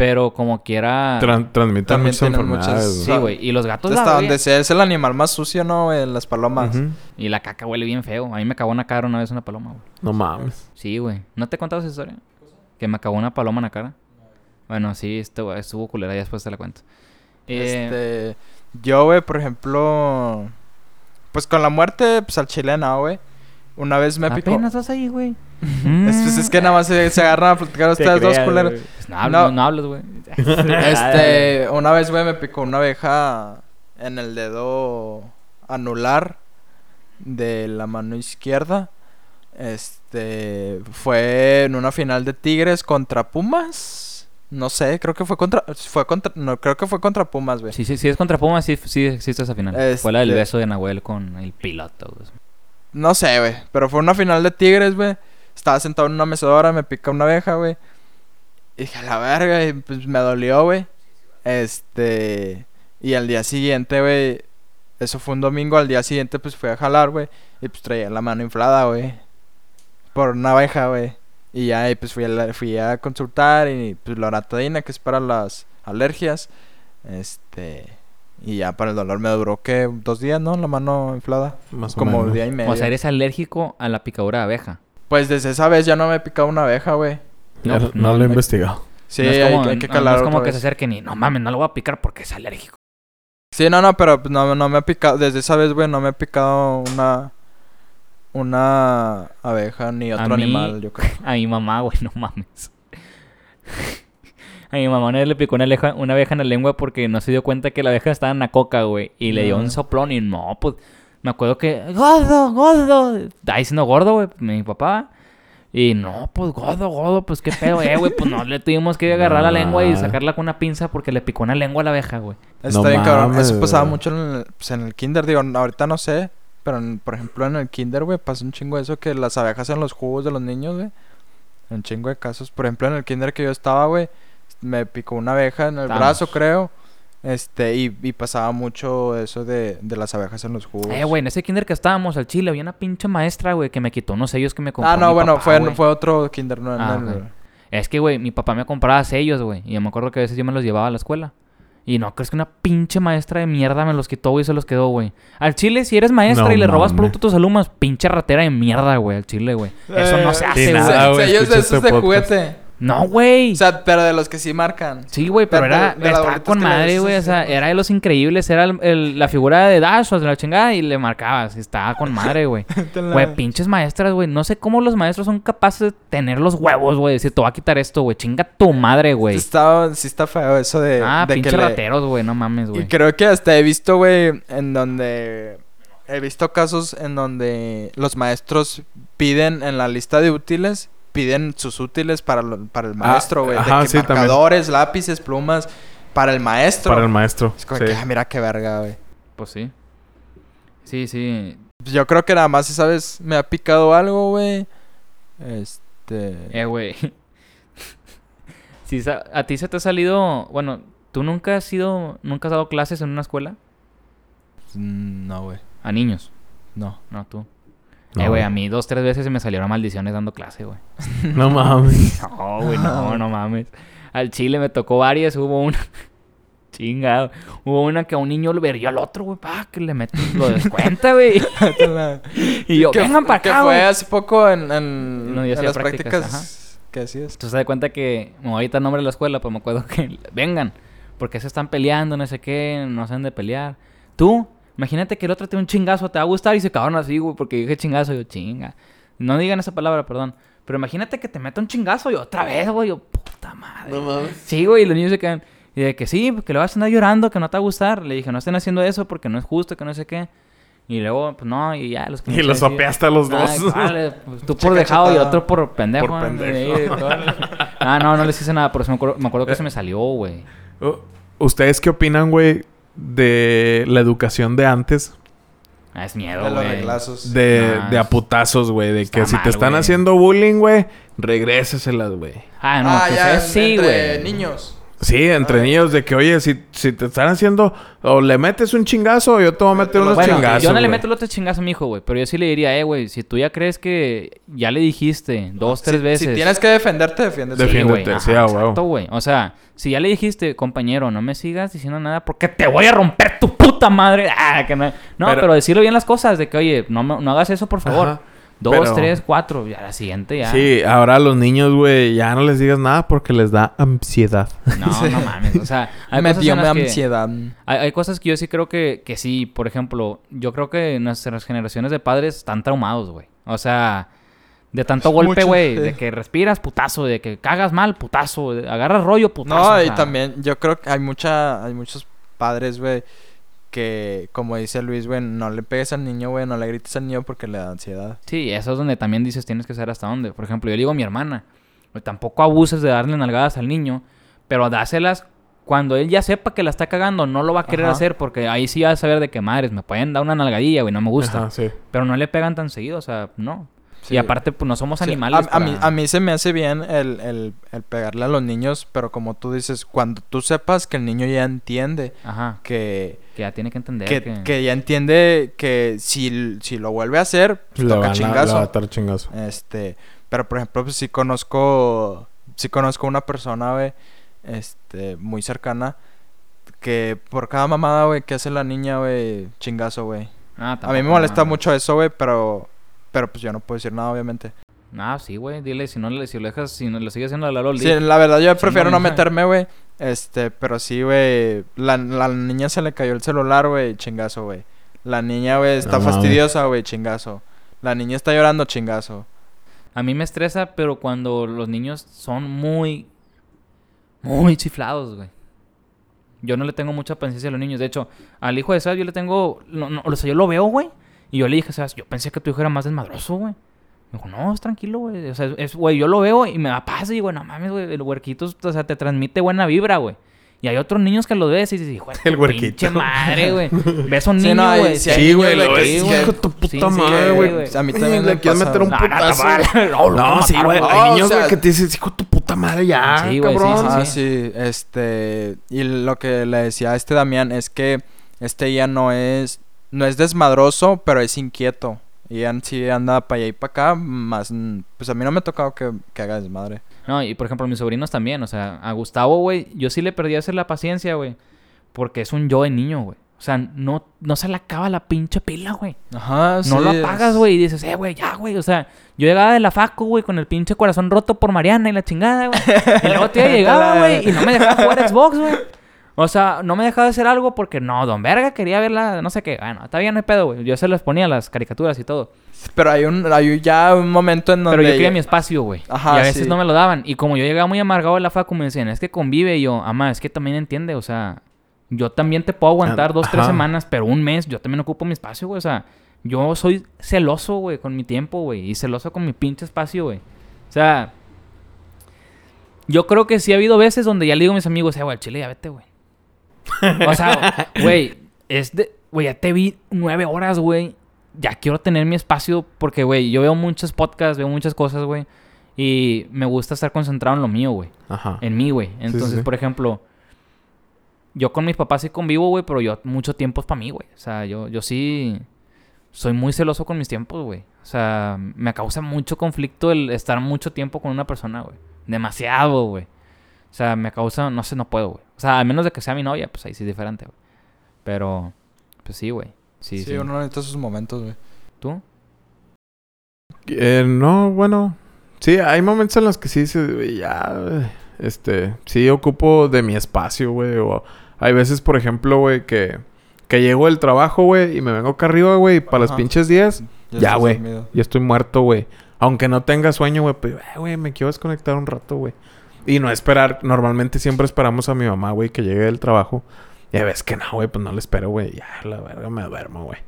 Pero como quiera. Tran- transmiten También muchas enfermedades, muchas- Sí, güey. Y los gatos Hasta donde sea, es el animal más sucio, ¿no? güey? Las palomas. Y la caca huele bien feo. A mí me acabó una cara una vez una paloma, güey. No mames. Sí, güey. ¿No te he contado esa historia? Que me acabó una paloma en la cara. Bueno, sí, estuvo, estuvo culera. Ya después te la cuento. Eh, Este, yo, güey, por ejemplo, pues con la muerte, pues al chileno, güey. Una vez me picó. Apenas vas ahí, güey. Es, pues, es que nada más se, se agarran a platicar Te ustedes dos culeros. Pues no, hablas, No. no hablas, güey. Este, una vez, güey, me picó una abeja en el dedo anular de la mano izquierda. Este, fue en una final de Tigres contra Pumas. No sé, creo que fue contra, fue contra, no, creo que fue contra Pumas, güey. Sí, sí, sí es contra Pumas, sí, sí existe esa final. Fue la del Este- beso de Nahuel con el piloto, güey. No sé, güey, pero fue una final de Tigres, güey. Estaba sentado en una mecedora, me pica una abeja, güey. Y dije, a la verga, y pues me dolió, güey. Este, y al día siguiente, güey, eso fue un domingo, al día siguiente pues fui a jalar, güey. Y pues traía la mano inflada, güey. Por una abeja, güey. Y ya, y, pues fui a, la- fui a consultar y pues loratadina, que es para las alergias. Este, y ya para el dolor me duró, que Dos días, ¿no? La mano inflada. Más o Como menos. día y medio. O sea, eres alérgico a la picadura de abeja. Pues desde esa vez ya no me he picado una abeja, güey. Pues, no, lo he no- investigado. Sí, no es hay, como, hay que no- calar no es como otra que se acerquen y no mames, no lo voy a picar porque es alérgico. Sí, no, no, pero pues, no, no me ha picado. Desde esa vez, güey, no me he picado una. Una abeja ni otro mí- animal, yo creo. A mi mamá, güey, no mames. A mi mamá una vez le picó una, aleja- una abeja en la lengua porque no se dio cuenta que la abeja estaba en la coca, güey. Y le dio un Ah. soplón y no, pues... Me acuerdo que... ¡Gordo, gordo! Estaba diciendo gordo, güey, mi papá. Y no, pues gordo, gordo, pues qué pedo, eh, güey. Pues no, le tuvimos que agarrar la lengua y sacarla con una pinza porque le picó una lengua a la abeja, güey. Está No bien, cabrón. Eso pasaba mucho en el, pues, en el kinder. Digo, ahorita no sé. Pero, en- por ejemplo, en el kinder, güey, pasa un chingo eso que las abejas en los jugos de los niños, güey. Un chingo de casos. Por ejemplo, en el kinder que yo estaba, güey, me picó una abeja en el brazo, creo. Este, y, y pasaba mucho eso de, de las abejas en los jugos. Eh, güey, en ese kinder que estábamos al chile había una pinche maestra, güey, que me quitó unos sellos que me compró Ah, no, mi bueno, papá, fue, fue otro kinder, no, Ah, no, ok. Es que, güey, mi papá me compraba sellos, güey. Y yo me acuerdo que a veces yo me los llevaba a la escuela. Y no, crees que una pinche maestra de mierda me los quitó, güey, y se los quedó, güey. Al chile, si eres maestra No y le robas producto a tus alumnos, pinche ratera de mierda, güey, al chile, güey. Eso no se Eh, hace, sí, güey. sellos de esos este de podcast. juguete. No, güey. O sea, pero de los que sí marcan. Sí, güey, pero Pero era, de- estaba con madre, güey. O sea, era de los increíbles. Era el- el- la figura de Dash o de la chingada y le marcabas. Y estaba con madre, güey. Güey, pinches maestras, güey. No sé cómo los maestros son capaces de tener los huevos, güey. Decir, te voy a quitar esto, güey. Chinga tu madre, güey. Está, sí está feo eso de, Ah, de pinches rateros, güey. No mames, Y güey. creo que hasta he visto, güey, en donde... He visto casos en donde los maestros piden en la lista de útiles, piden sus útiles para, lo- para el maestro, güey. de ajá, que sí, también. marcadores, lápices, plumas, para el maestro. Para el maestro. Es como sí. que, ah, mira qué verga, güey. Pues sí. Sí, sí. Yo creo que nada más esa vez me ha picado algo, güey. Este... Eh, güey. Si a ti se te ha salido. Bueno, ¿tú nunca has sido. Nunca has dado clases en una escuela? mm, No, güey. A niños. No. No, tú. No, eh, güey, a mí dos, tres veces se me salieron maldiciones dando clase, güey. No mames. No, güey, no, no mames. Al chile me tocó varias, hubo una. Chingado. Hubo una que a un niño le verió al otro, güey, pa, que le meten, lo descuenta, güey. y yo, Que vengan para que acá, fue güey. hace poco en, en, No, yo en las prácticas, prácticas, que hacías. Entonces se da cuenta que, me voy a quitar el nombre de la escuela, pero me acuerdo que vengan, porque se están peleando, no sé qué, no saben de pelear. Tú, imagínate que el otro tiene un chingazo, te va a gustar y se cagaron así, güey, porque dije chingazo, yo chinga. No digan esa palabra, perdón. Pero imagínate que te meta un chingazo y otra vez, güey, yo, puta madre. mames. Sí, güey, y los niños se quedan. Y de que sí, que le vas a andar llorando, que no te va a gustar. Le dije, no estén haciendo eso porque no es justo, que no sé qué. Y luego, pues no, y ya los que Y los sopeaste a los dos. Ay, vale, pues, tú por dejado y otro por pendejo. Por ¿no? Ah, no, no les hice nada, pero sí me acuerdo, me acuerdo que se me salió, güey. ¿Ustedes qué opinan, güey, de la educación de antes? Ah, es miedo, De los güey. reglazos. De, Nah, de aputazos, güey. De que si mal, te están güey. haciendo bullying, güey, regrésaselas, güey. Ah, no, ah, pues ya, es- sí, entre güey. niños. Sí, entre niños, de que, oye, si, si te están haciendo... O le metes un chingazo o yo te voy a meter unos Bueno, chingazos, yo no le güey. meto el otro chingazo a mi hijo, güey. Pero yo sí le diría, eh, güey, si tú ya crees que ya le dijiste dos, tres si, veces. Si tienes que defenderte, defiéndete. Defi- Sí, güey. Defiéndete, sí, exacto, güey. O sea, si ya le dijiste, compañero, no me sigas diciendo nada porque te voy a romper tu puta madre. Ah, que no. No, pero, Pero- decirle bien las cosas de que, oye, no, me- no hagas eso, por favor. Ajá. Dos, Pero- tres, cuatro. Y a la siguiente ya. Sí, ahora a los niños, güey, ya no les digas nada porque les da ansiedad. No, Sí. no mames. O sea, hay Me cosas dio que- ansiedad. Hay, hay cosas que yo sí creo que, que sí. Por ejemplo, yo creo que nuestras generaciones de padres están traumados, güey. O sea, de tanto golpe, güey. sí. De que respiras, putazo. De que cagas mal, putazo. de- agarras rollo, putazo. No, y sea, también yo creo que hay mucha, hay muchos padres, güey, que como dice Luis, güey, no le pegues al niño, güey, no le grites al niño porque le da ansiedad. Sí, eso es donde también dices tienes que saber hasta dónde. Por ejemplo, yo le digo a mi hermana, "Güey, tampoco abuses de darle nalgadas al niño, pero dáselas cuando él ya sepa que la está cagando, no lo va a querer Ajá. hacer porque ahí sí va a saber de que madres, me pueden dar una nalgadilla, güey, no me gusta. Ajá, sí. Pero no le pegan tan seguido, o sea, no. Sí. Y aparte, pues no somos Sí, animales. A, a mí, a mí se me hace bien el, el, el pegarle a los niños, pero como tú dices, cuando tú sepas que el niño ya entiende Ajá, que, que ya tiene que entender que, que... que ya entiende que si, si lo vuelve a hacer, pues Le toca van a- le chingazo. va a dar chingazo. Este, pero por ejemplo, pues sí conozco, sí conozco una persona, güey, este, muy cercana, que por cada mamada, güey, que hace la niña, güey, chingazo, güey. Ah, A mí me molesta mucho eso, güey, pero, pero pues yo no puedo decir nada, obviamente. Ah, sí, güey, dile, si no le, si lo dejas, si no le sigues haciendo la LOL, Sí, la verdad yo prefiero no, no no. meterme, güey, este, pero sí, güey, la, la niña se le cayó el celular, güey, chingazo, güey. La niña, güey, está No fastidiosa, güey, chingazo. La niña está llorando, chingazo. A mí me estresa, pero cuando los niños son muy, muy chiflados, güey. Yo no le tengo mucha paciencia a los niños. De hecho, al hijo de Sebas yo le tengo... No, no, o sea, yo lo veo, güey. Y yo le dije, Sebas, yo pensé que tu hijo era más desmadroso, güey. Me dijo, no, es tranquilo, güey. O sea, es, güey, yo lo veo y me da paz. Y digo, no mames, güey, el huerquito, o sea, te transmite buena vibra, güey. Y hay otros niños que los ves y dices, hijo de El huerquito. pinche madre, güey. Ves a un Sí, niño, güey. Sí, güey, lo ves. sí, Hijo tu puta madre, güey. A mí también Le me quieres meter un güey. No, no, putazo. no, no, lo sí, güey. Hay niños, o sea- güey, que te dices, hijo de tu puta madre, ya, Sí, cabrón. sí, Ah, sí, este, y lo que le decía a este Damián es que este ya no es, no es desmadroso, pero es inquieto. Y sí anda para allá y para acá, más, pues a mí no me ha tocado que, que haga desmadre. No, y por ejemplo, mis sobrinos también. O sea, a Gustavo, güey, yo sí le perdí a hacer la paciencia, güey. Porque es un yo de niño, güey. O sea, no, no se le acaba la pinche pila, güey. Ajá, sí. No lo apagas, güey, y dices, eh, güey, ya, güey. O sea, yo llegaba de la facu, güey, con el pinche corazón roto por Mariana y la chingada, güey. Y luego te llegaba, güey, y no me dejaba jugar Xbox, güey. O sea, no me dejaba hacer algo porque no, don Verga quería verla, no sé qué. Bueno, está bien, no hay pedo, güey. Yo se les ponía las caricaturas y todo. Pero hay un, hay ya un momento en donde... Pero yo quería mi espacio, güey. Ajá, y a veces sí. no me lo daban. Y como yo llegaba muy amargado de la facu, me decían, es que convive. Y yo, ama, es que también entiende. O sea, yo también te puedo aguantar Ah, dos, tres semanas, pero un mes yo también ocupo mi espacio, güey. O sea, yo soy celoso, güey, con mi tiempo, güey. Y celoso con mi pinche espacio, güey. O sea, yo creo que sí ha habido veces donde ya le digo a mis amigos, eh, güey, al chile ya vete, güey. O sea, güey, es de... Güey, ya te vi nueve horas, güey. Ya quiero tener mi espacio porque, güey, yo veo muchos podcasts, veo muchas cosas, güey. Y me gusta estar concentrado en lo mío, güey. Ajá. En mí, güey. Entonces, sí. por ejemplo, yo con mis papás sí convivo, güey, pero yo mucho tiempo es para mí, güey. O sea, yo, yo sí soy muy celoso con mis tiempos, güey. O sea, me causa mucho conflicto el estar mucho tiempo con una persona, güey. Demasiado, güey. O sea, me causa, no sé, no puedo, güey. O sea, a menos de que sea mi novia, pues ahí sí es diferente, güey. Pero, pues sí, güey. Sí, Sí, sí. uno necesita sus momentos, güey. ¿Tú? Eh, no, bueno. Sí, hay momentos en los que sí dices, güey, ya, este, sí ocupo de mi espacio, güey. O hay veces, por ejemplo, güey, que, que llego del trabajo, güey, y me vengo acá arriba, güey, y para los Ajá. pinches 10, Ya, estás güey. dormido. y estoy muerto, güey. Aunque no tenga sueño, güey, pues, güey, me quiero desconectar un rato, güey. Y no esperar, normalmente siempre esperamos a mi mamá, güey, que llegue del trabajo. Y a veces que no, güey, pues no le espero, güey. Ya, la verga, me duermo, güey.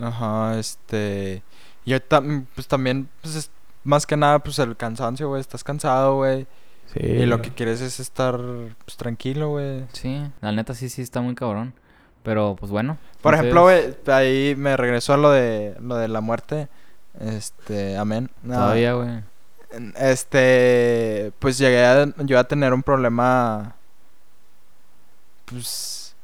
Ajá, este... Yo tam- pues también, pues es más que nada, pues el cansancio, güey. Estás cansado, güey. Sí. Y lo que quieres es estar, pues tranquilo, güey. Sí, la neta sí, sí está muy cabrón. Pero, pues bueno. Por entonces, ejemplo, güey, ahí me regresó a lo de, lo de la muerte. Este, amén. Todavía, güey. Este, pues llegué a, yo a tener un problema, pues,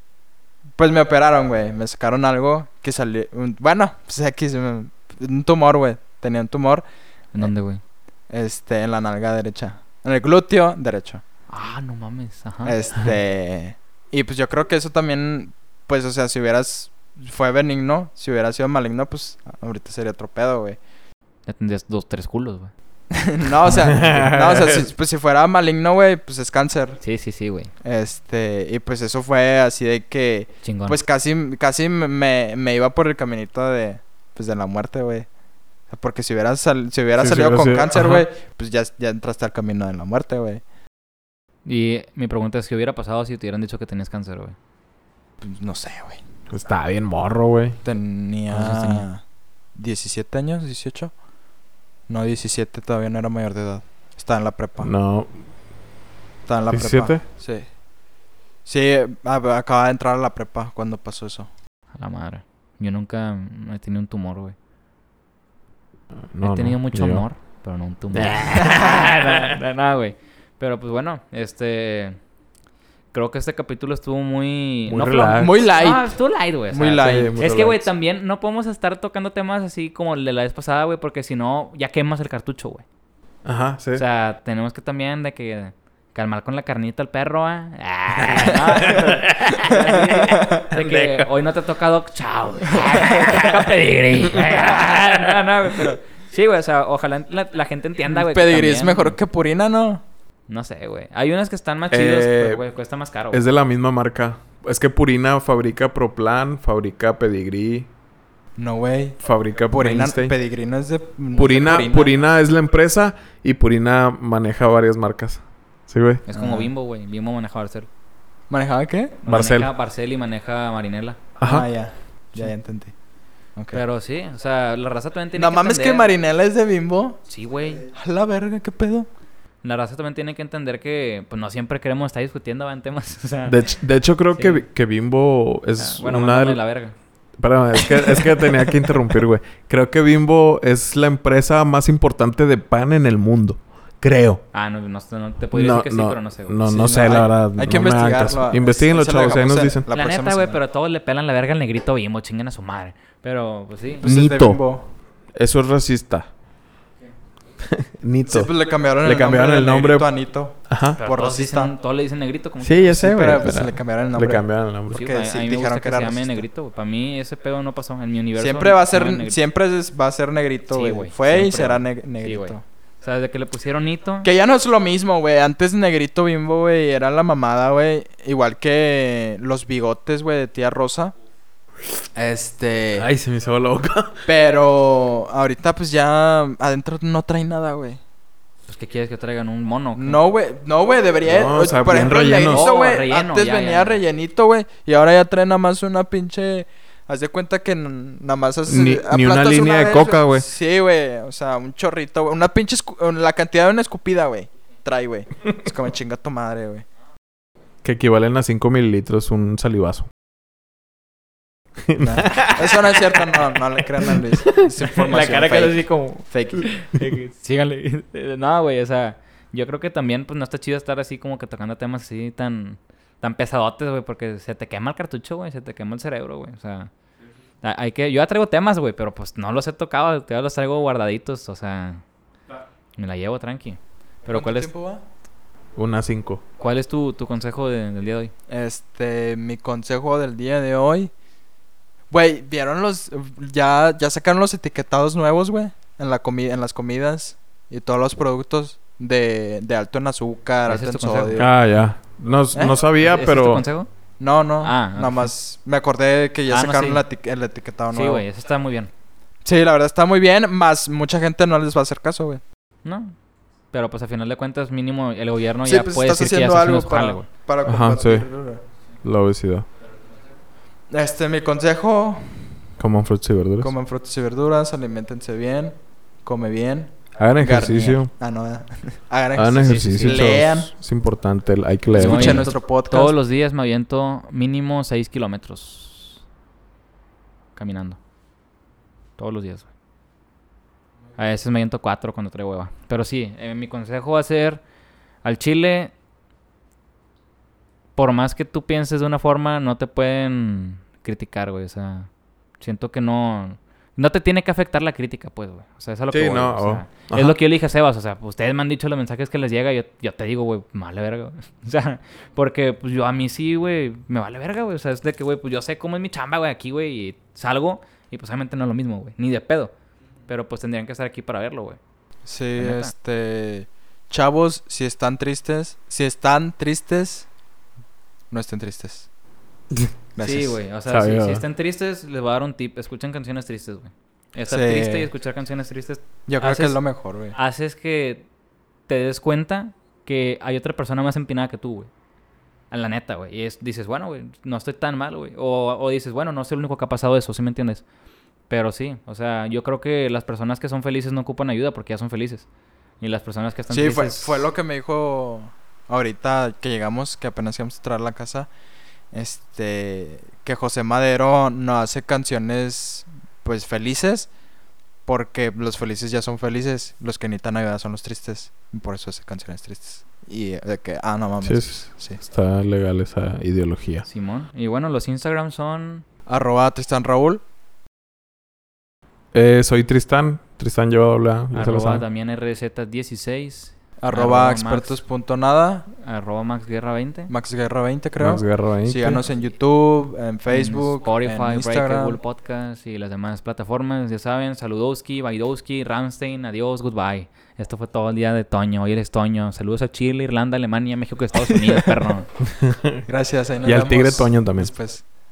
pues me operaron, güey, me sacaron algo que salió, un- bueno, pues aquí, un tumor, güey, tenía un tumor, ¿En dónde, güey? este, en la nalga derecha, en el glúteo derecho, Ah, no mames. Ajá. este, y pues yo creo que eso también, pues, o sea, si hubieras, fue benigno, si hubiera sido maligno, pues, ahorita sería otro pedo, güey. Ya tendrías dos, tres culos, güey. no, o sea, no, o sea, si, pues si fuera maligno, güey, pues es cáncer. Sí, sí, sí, güey. Este, y pues eso fue así de que, Chingón. pues casi, casi me, me iba por el caminito de, pues de la muerte, güey. Porque si hubiera, sal- si hubiera Sí, salido con cáncer, güey, pues ya, ya entraste al camino de la muerte, güey. Y mi pregunta es, ¿qué hubiera pasado si te hubieran dicho que tenías cáncer, güey? Pues, no sé, güey. Está bien morro, güey. Tenía ¿Cuántos tenía? 17 años, 18. No, 17, todavía no era mayor de edad. Estaba en la prepa. No. Estaba en la prepa. ¿17? Sí. Sí, a- acaba de entrar a la prepa cuando pasó eso. A la madre. Yo nunca he tenido un tumor, güey. No, he tenido no, mucho amor, pero no un tumor. no, no, no, güey. Pero pues bueno, este... Creo que este capítulo estuvo muy... Muy no, relax. Muy light. No, estuvo light, güey. o Muy light. Sí, muy Es que, güey, también no podemos estar tocando temas así como el de la vez pasada, güey, porque si no, ya quemas el cartucho, güey. Ajá, sí. O sea, tenemos que también de que calmar con la carnita al perro, ¿ah? Ah, no. De que hoy no te toca Doc Chao. Ah, pedigrí. Ah, No, no, güey, pero... Sí, güey, o sea, ojalá la, la gente entienda, güey. Pedigrí es mejor que Purina, ¿no? No sé, güey. Hay unas que están más chidas, Eh, pero, güey, cuesta más caro. güey. Es de la misma marca. Es que Purina fabrica Proplan, fabrica Pedigree, No, güey. fabrica Purina. Pedigrí no es de... no es de Purina, Purina es la empresa y Purina maneja varias marcas. Sí, güey. Es como Ah. Bimbo, güey. Bimbo maneja Barcel. ¿Manejaba qué? Barcel. Maneja Barcel y maneja Marinela. Ajá. Ah, ya. Ya, ya entendí. Ok. Pero sí, o sea, la raza también tiene No que mames que. Marinela es de Bimbo. Sí, güey. A la verga, ¿qué pedo? La raza también tiene que entender que, pues, no siempre queremos estar discutiendo en temas. O sea, De, ch- de hecho, creo Sí. que, que Bimbo ah, es bueno, una de la verga. Es que, es que tenía que interrumpir, güey. Creo que Bimbo es la empresa más importante de pan en el mundo. Creo. Ah, no, no, no te podría decir que sí, pero no sé, güey. No, Sí, no no, sé, hay- la verdad. hay que no investigarlo. caso. Investíguenlo, Eso lo chavos, ahí nos en- dicen. La La, neta, güey, pero todos le pelan la verga al negrito Bimbo, chinguen a su madre. Pero, pues sí. Pues es de Nito. Bimbo. Eso es racista. Nito. Sí, pues le cambiaron Le el cambiaron nombre. el nombre. negrito a Nito. Ajá. Pero por todos, racista. dicen, todos le dicen negrito. Como Sí, ya sé, Sí, güey. pero pues pero le cambiaron el Le nombre. cambiaron el nombre. Sí, Porque a, sí a mí me dijeron gusta que que, era se llame negrito. güey. Para mí ese pedo no pasó. En mi universo Siempre va a ser, siempre va a ser negrito, Sí, güey. Fue y será Sí, negrito. güey. O sea, desde que le pusieron Nito... que ya no es lo mismo, güey. Antes negrito bimbo, güey, era la mamada, güey. Igual que los bigotes, güey, de tía Rosa. Este. Ay, se me hizo la boca. Pero ahorita, pues ya adentro no trae nada, güey. Pues, ¿qué quieres que traigan? ¿Un mono? qué? No, güey. No, güey, debería. No, o sea, por bien ejemplo, Oh, relleno, antes ya, venía ya, ya. rellenito, güey. Y ahora ya trae nada más una pinche. Haz de cuenta que nada más haces- Ni- ni una línea de vez, coca, güey. Sí, güey. O sea, un chorrito, güey. Una pinche. escu- La cantidad de una escupida, güey. Trae, güey. Es como chinga tu madre, güey. Que equivalen a 5 mililitros un salivazo. Nah. Eso no es cierto, no. No le crean a Luis. Es información La cara que es así como... Fake. Síganle. No, güey, o sea, yo creo que también, pues, no está chido estar así como que tocando temas así tan, tan pesadotes, güey, porque se te quema el cartucho, güey, se te quema el cerebro, güey, o sea, ha- hay que, yo ya traigo temas, güey, pero pues no los he tocado, todavía los traigo guardaditos, o sea, me la llevo tranqui. Pero ¿cuál ¿Cuánto es, tiempo va? Una 5. cuál es tu, tu consejo de- del día de hoy? Este, mi consejo del día de hoy. Güey, ¿vieron los. Ya, ya sacaron los etiquetados nuevos, güey? En, la comi en las comidas y todos los productos de, de alto en azúcar, ¿Ese alto en consejo? sodio. Ah, ya. No, ¿Eh? no sabía, ¿Ese es tu pero... consejo? No, no. Ah, nada más me acordé que ya Ah, no, sacaron sí. la eti- el etiquetado Sí, nuevo. güey, eso está muy bien. Sí, la verdad está muy bien, más mucha gente no les va a hacer caso, güey. ¿No? Pero pues a final de cuentas, mínimo, el gobierno sí, ya pues puede estás decir que ya haciendo algo para, para Ajá, sí. combatir. La obesidad. Este, mi consejo, Coman frutas y verduras. coman frutas y verduras, alimentense bien, come bien. Hagan ejercicio. Garnier. Ah, no. Hagan Hagan ejercicio. ejercicio, chavos. Lean. Es importante. Hay que leer. Escuchen nuestro podcast. Todos los días me aviento mínimo 6 kilómetros caminando. Todos los días, güey. A veces me aviento 4 cuando traigo hueva. Pero sí, eh, mi consejo va a ser al chile. Por más que tú pienses de una forma, no te pueden criticar, güey. O sea, siento que no. No te tiene que afectar la crítica, pues, güey. O sea, es a lo Sí, que voy, no, o sea, oh. Es lo que yo le dije a Sebas. O sea, ustedes me han dicho los mensajes que les llega. Yo, yo te digo, güey, me vale verga. güey. O sea, porque pues yo a mí sí, güey, me vale verga, güey. O sea, es de que, güey, pues yo sé cómo es mi chamba, güey, aquí, güey. Y salgo y pues obviamente no es lo mismo, güey. Ni de pedo. Pero pues tendrían que estar aquí para verlo, güey. Sí, este. Chavos, si están tristes, si están tristes, no estén tristes. Gracias. Sí, güey. O sea, si, si están tristes, les voy a dar un tip. Escuchen canciones tristes, güey. Estar Sí. triste y escuchar canciones tristes Yo creo que es lo mejor, güey. haces que te des cuenta que hay otra persona más empinada que tú, güey. A la neta, güey. Y es, dices, bueno, güey, no estoy tan mal, güey. O, o dices, bueno, no soy el único que ha pasado eso, ¿sí me entiendes? Pero sí, o sea, yo creo que las personas que son felices no ocupan ayuda porque ya son felices. Y las personas que están Sí, fue, tristes... fue lo que me dijo ahorita que llegamos, que apenas íbamos a entrar a la casa. Este. Que José Madero no hace canciones, pues felices. Porque los felices ya son felices. Los que necesitan ayuda son los tristes. Y por eso hace canciones tristes. Y eh, de que, ah, no mames. Sí, es- Sí. está legal esa ideología. Simón. Y bueno, los Instagram son... Arroba Tristan Raúl. Eh, soy Tristán. Tristán lleva doble A. ya se lo Arroba también RZ16. Arroba Arroba expertos.nada. Arroba MaxGuerra20. Max Guerra 20, creo. Max Guerra 20. Síganos en YouTube, en Facebook, Spotify, en Breakable Instagram. Podcast y las demás plataformas. Ya saben, Saludowski, Baidowski, Ramstein, adiós, goodbye. Esto fue todo el día de Toño. Hoy eres Toño. Saludos a Chile, Irlanda, Alemania, México, Estados Unidos, perro. Gracias. ahí nos Y al tigre Toño también. Después.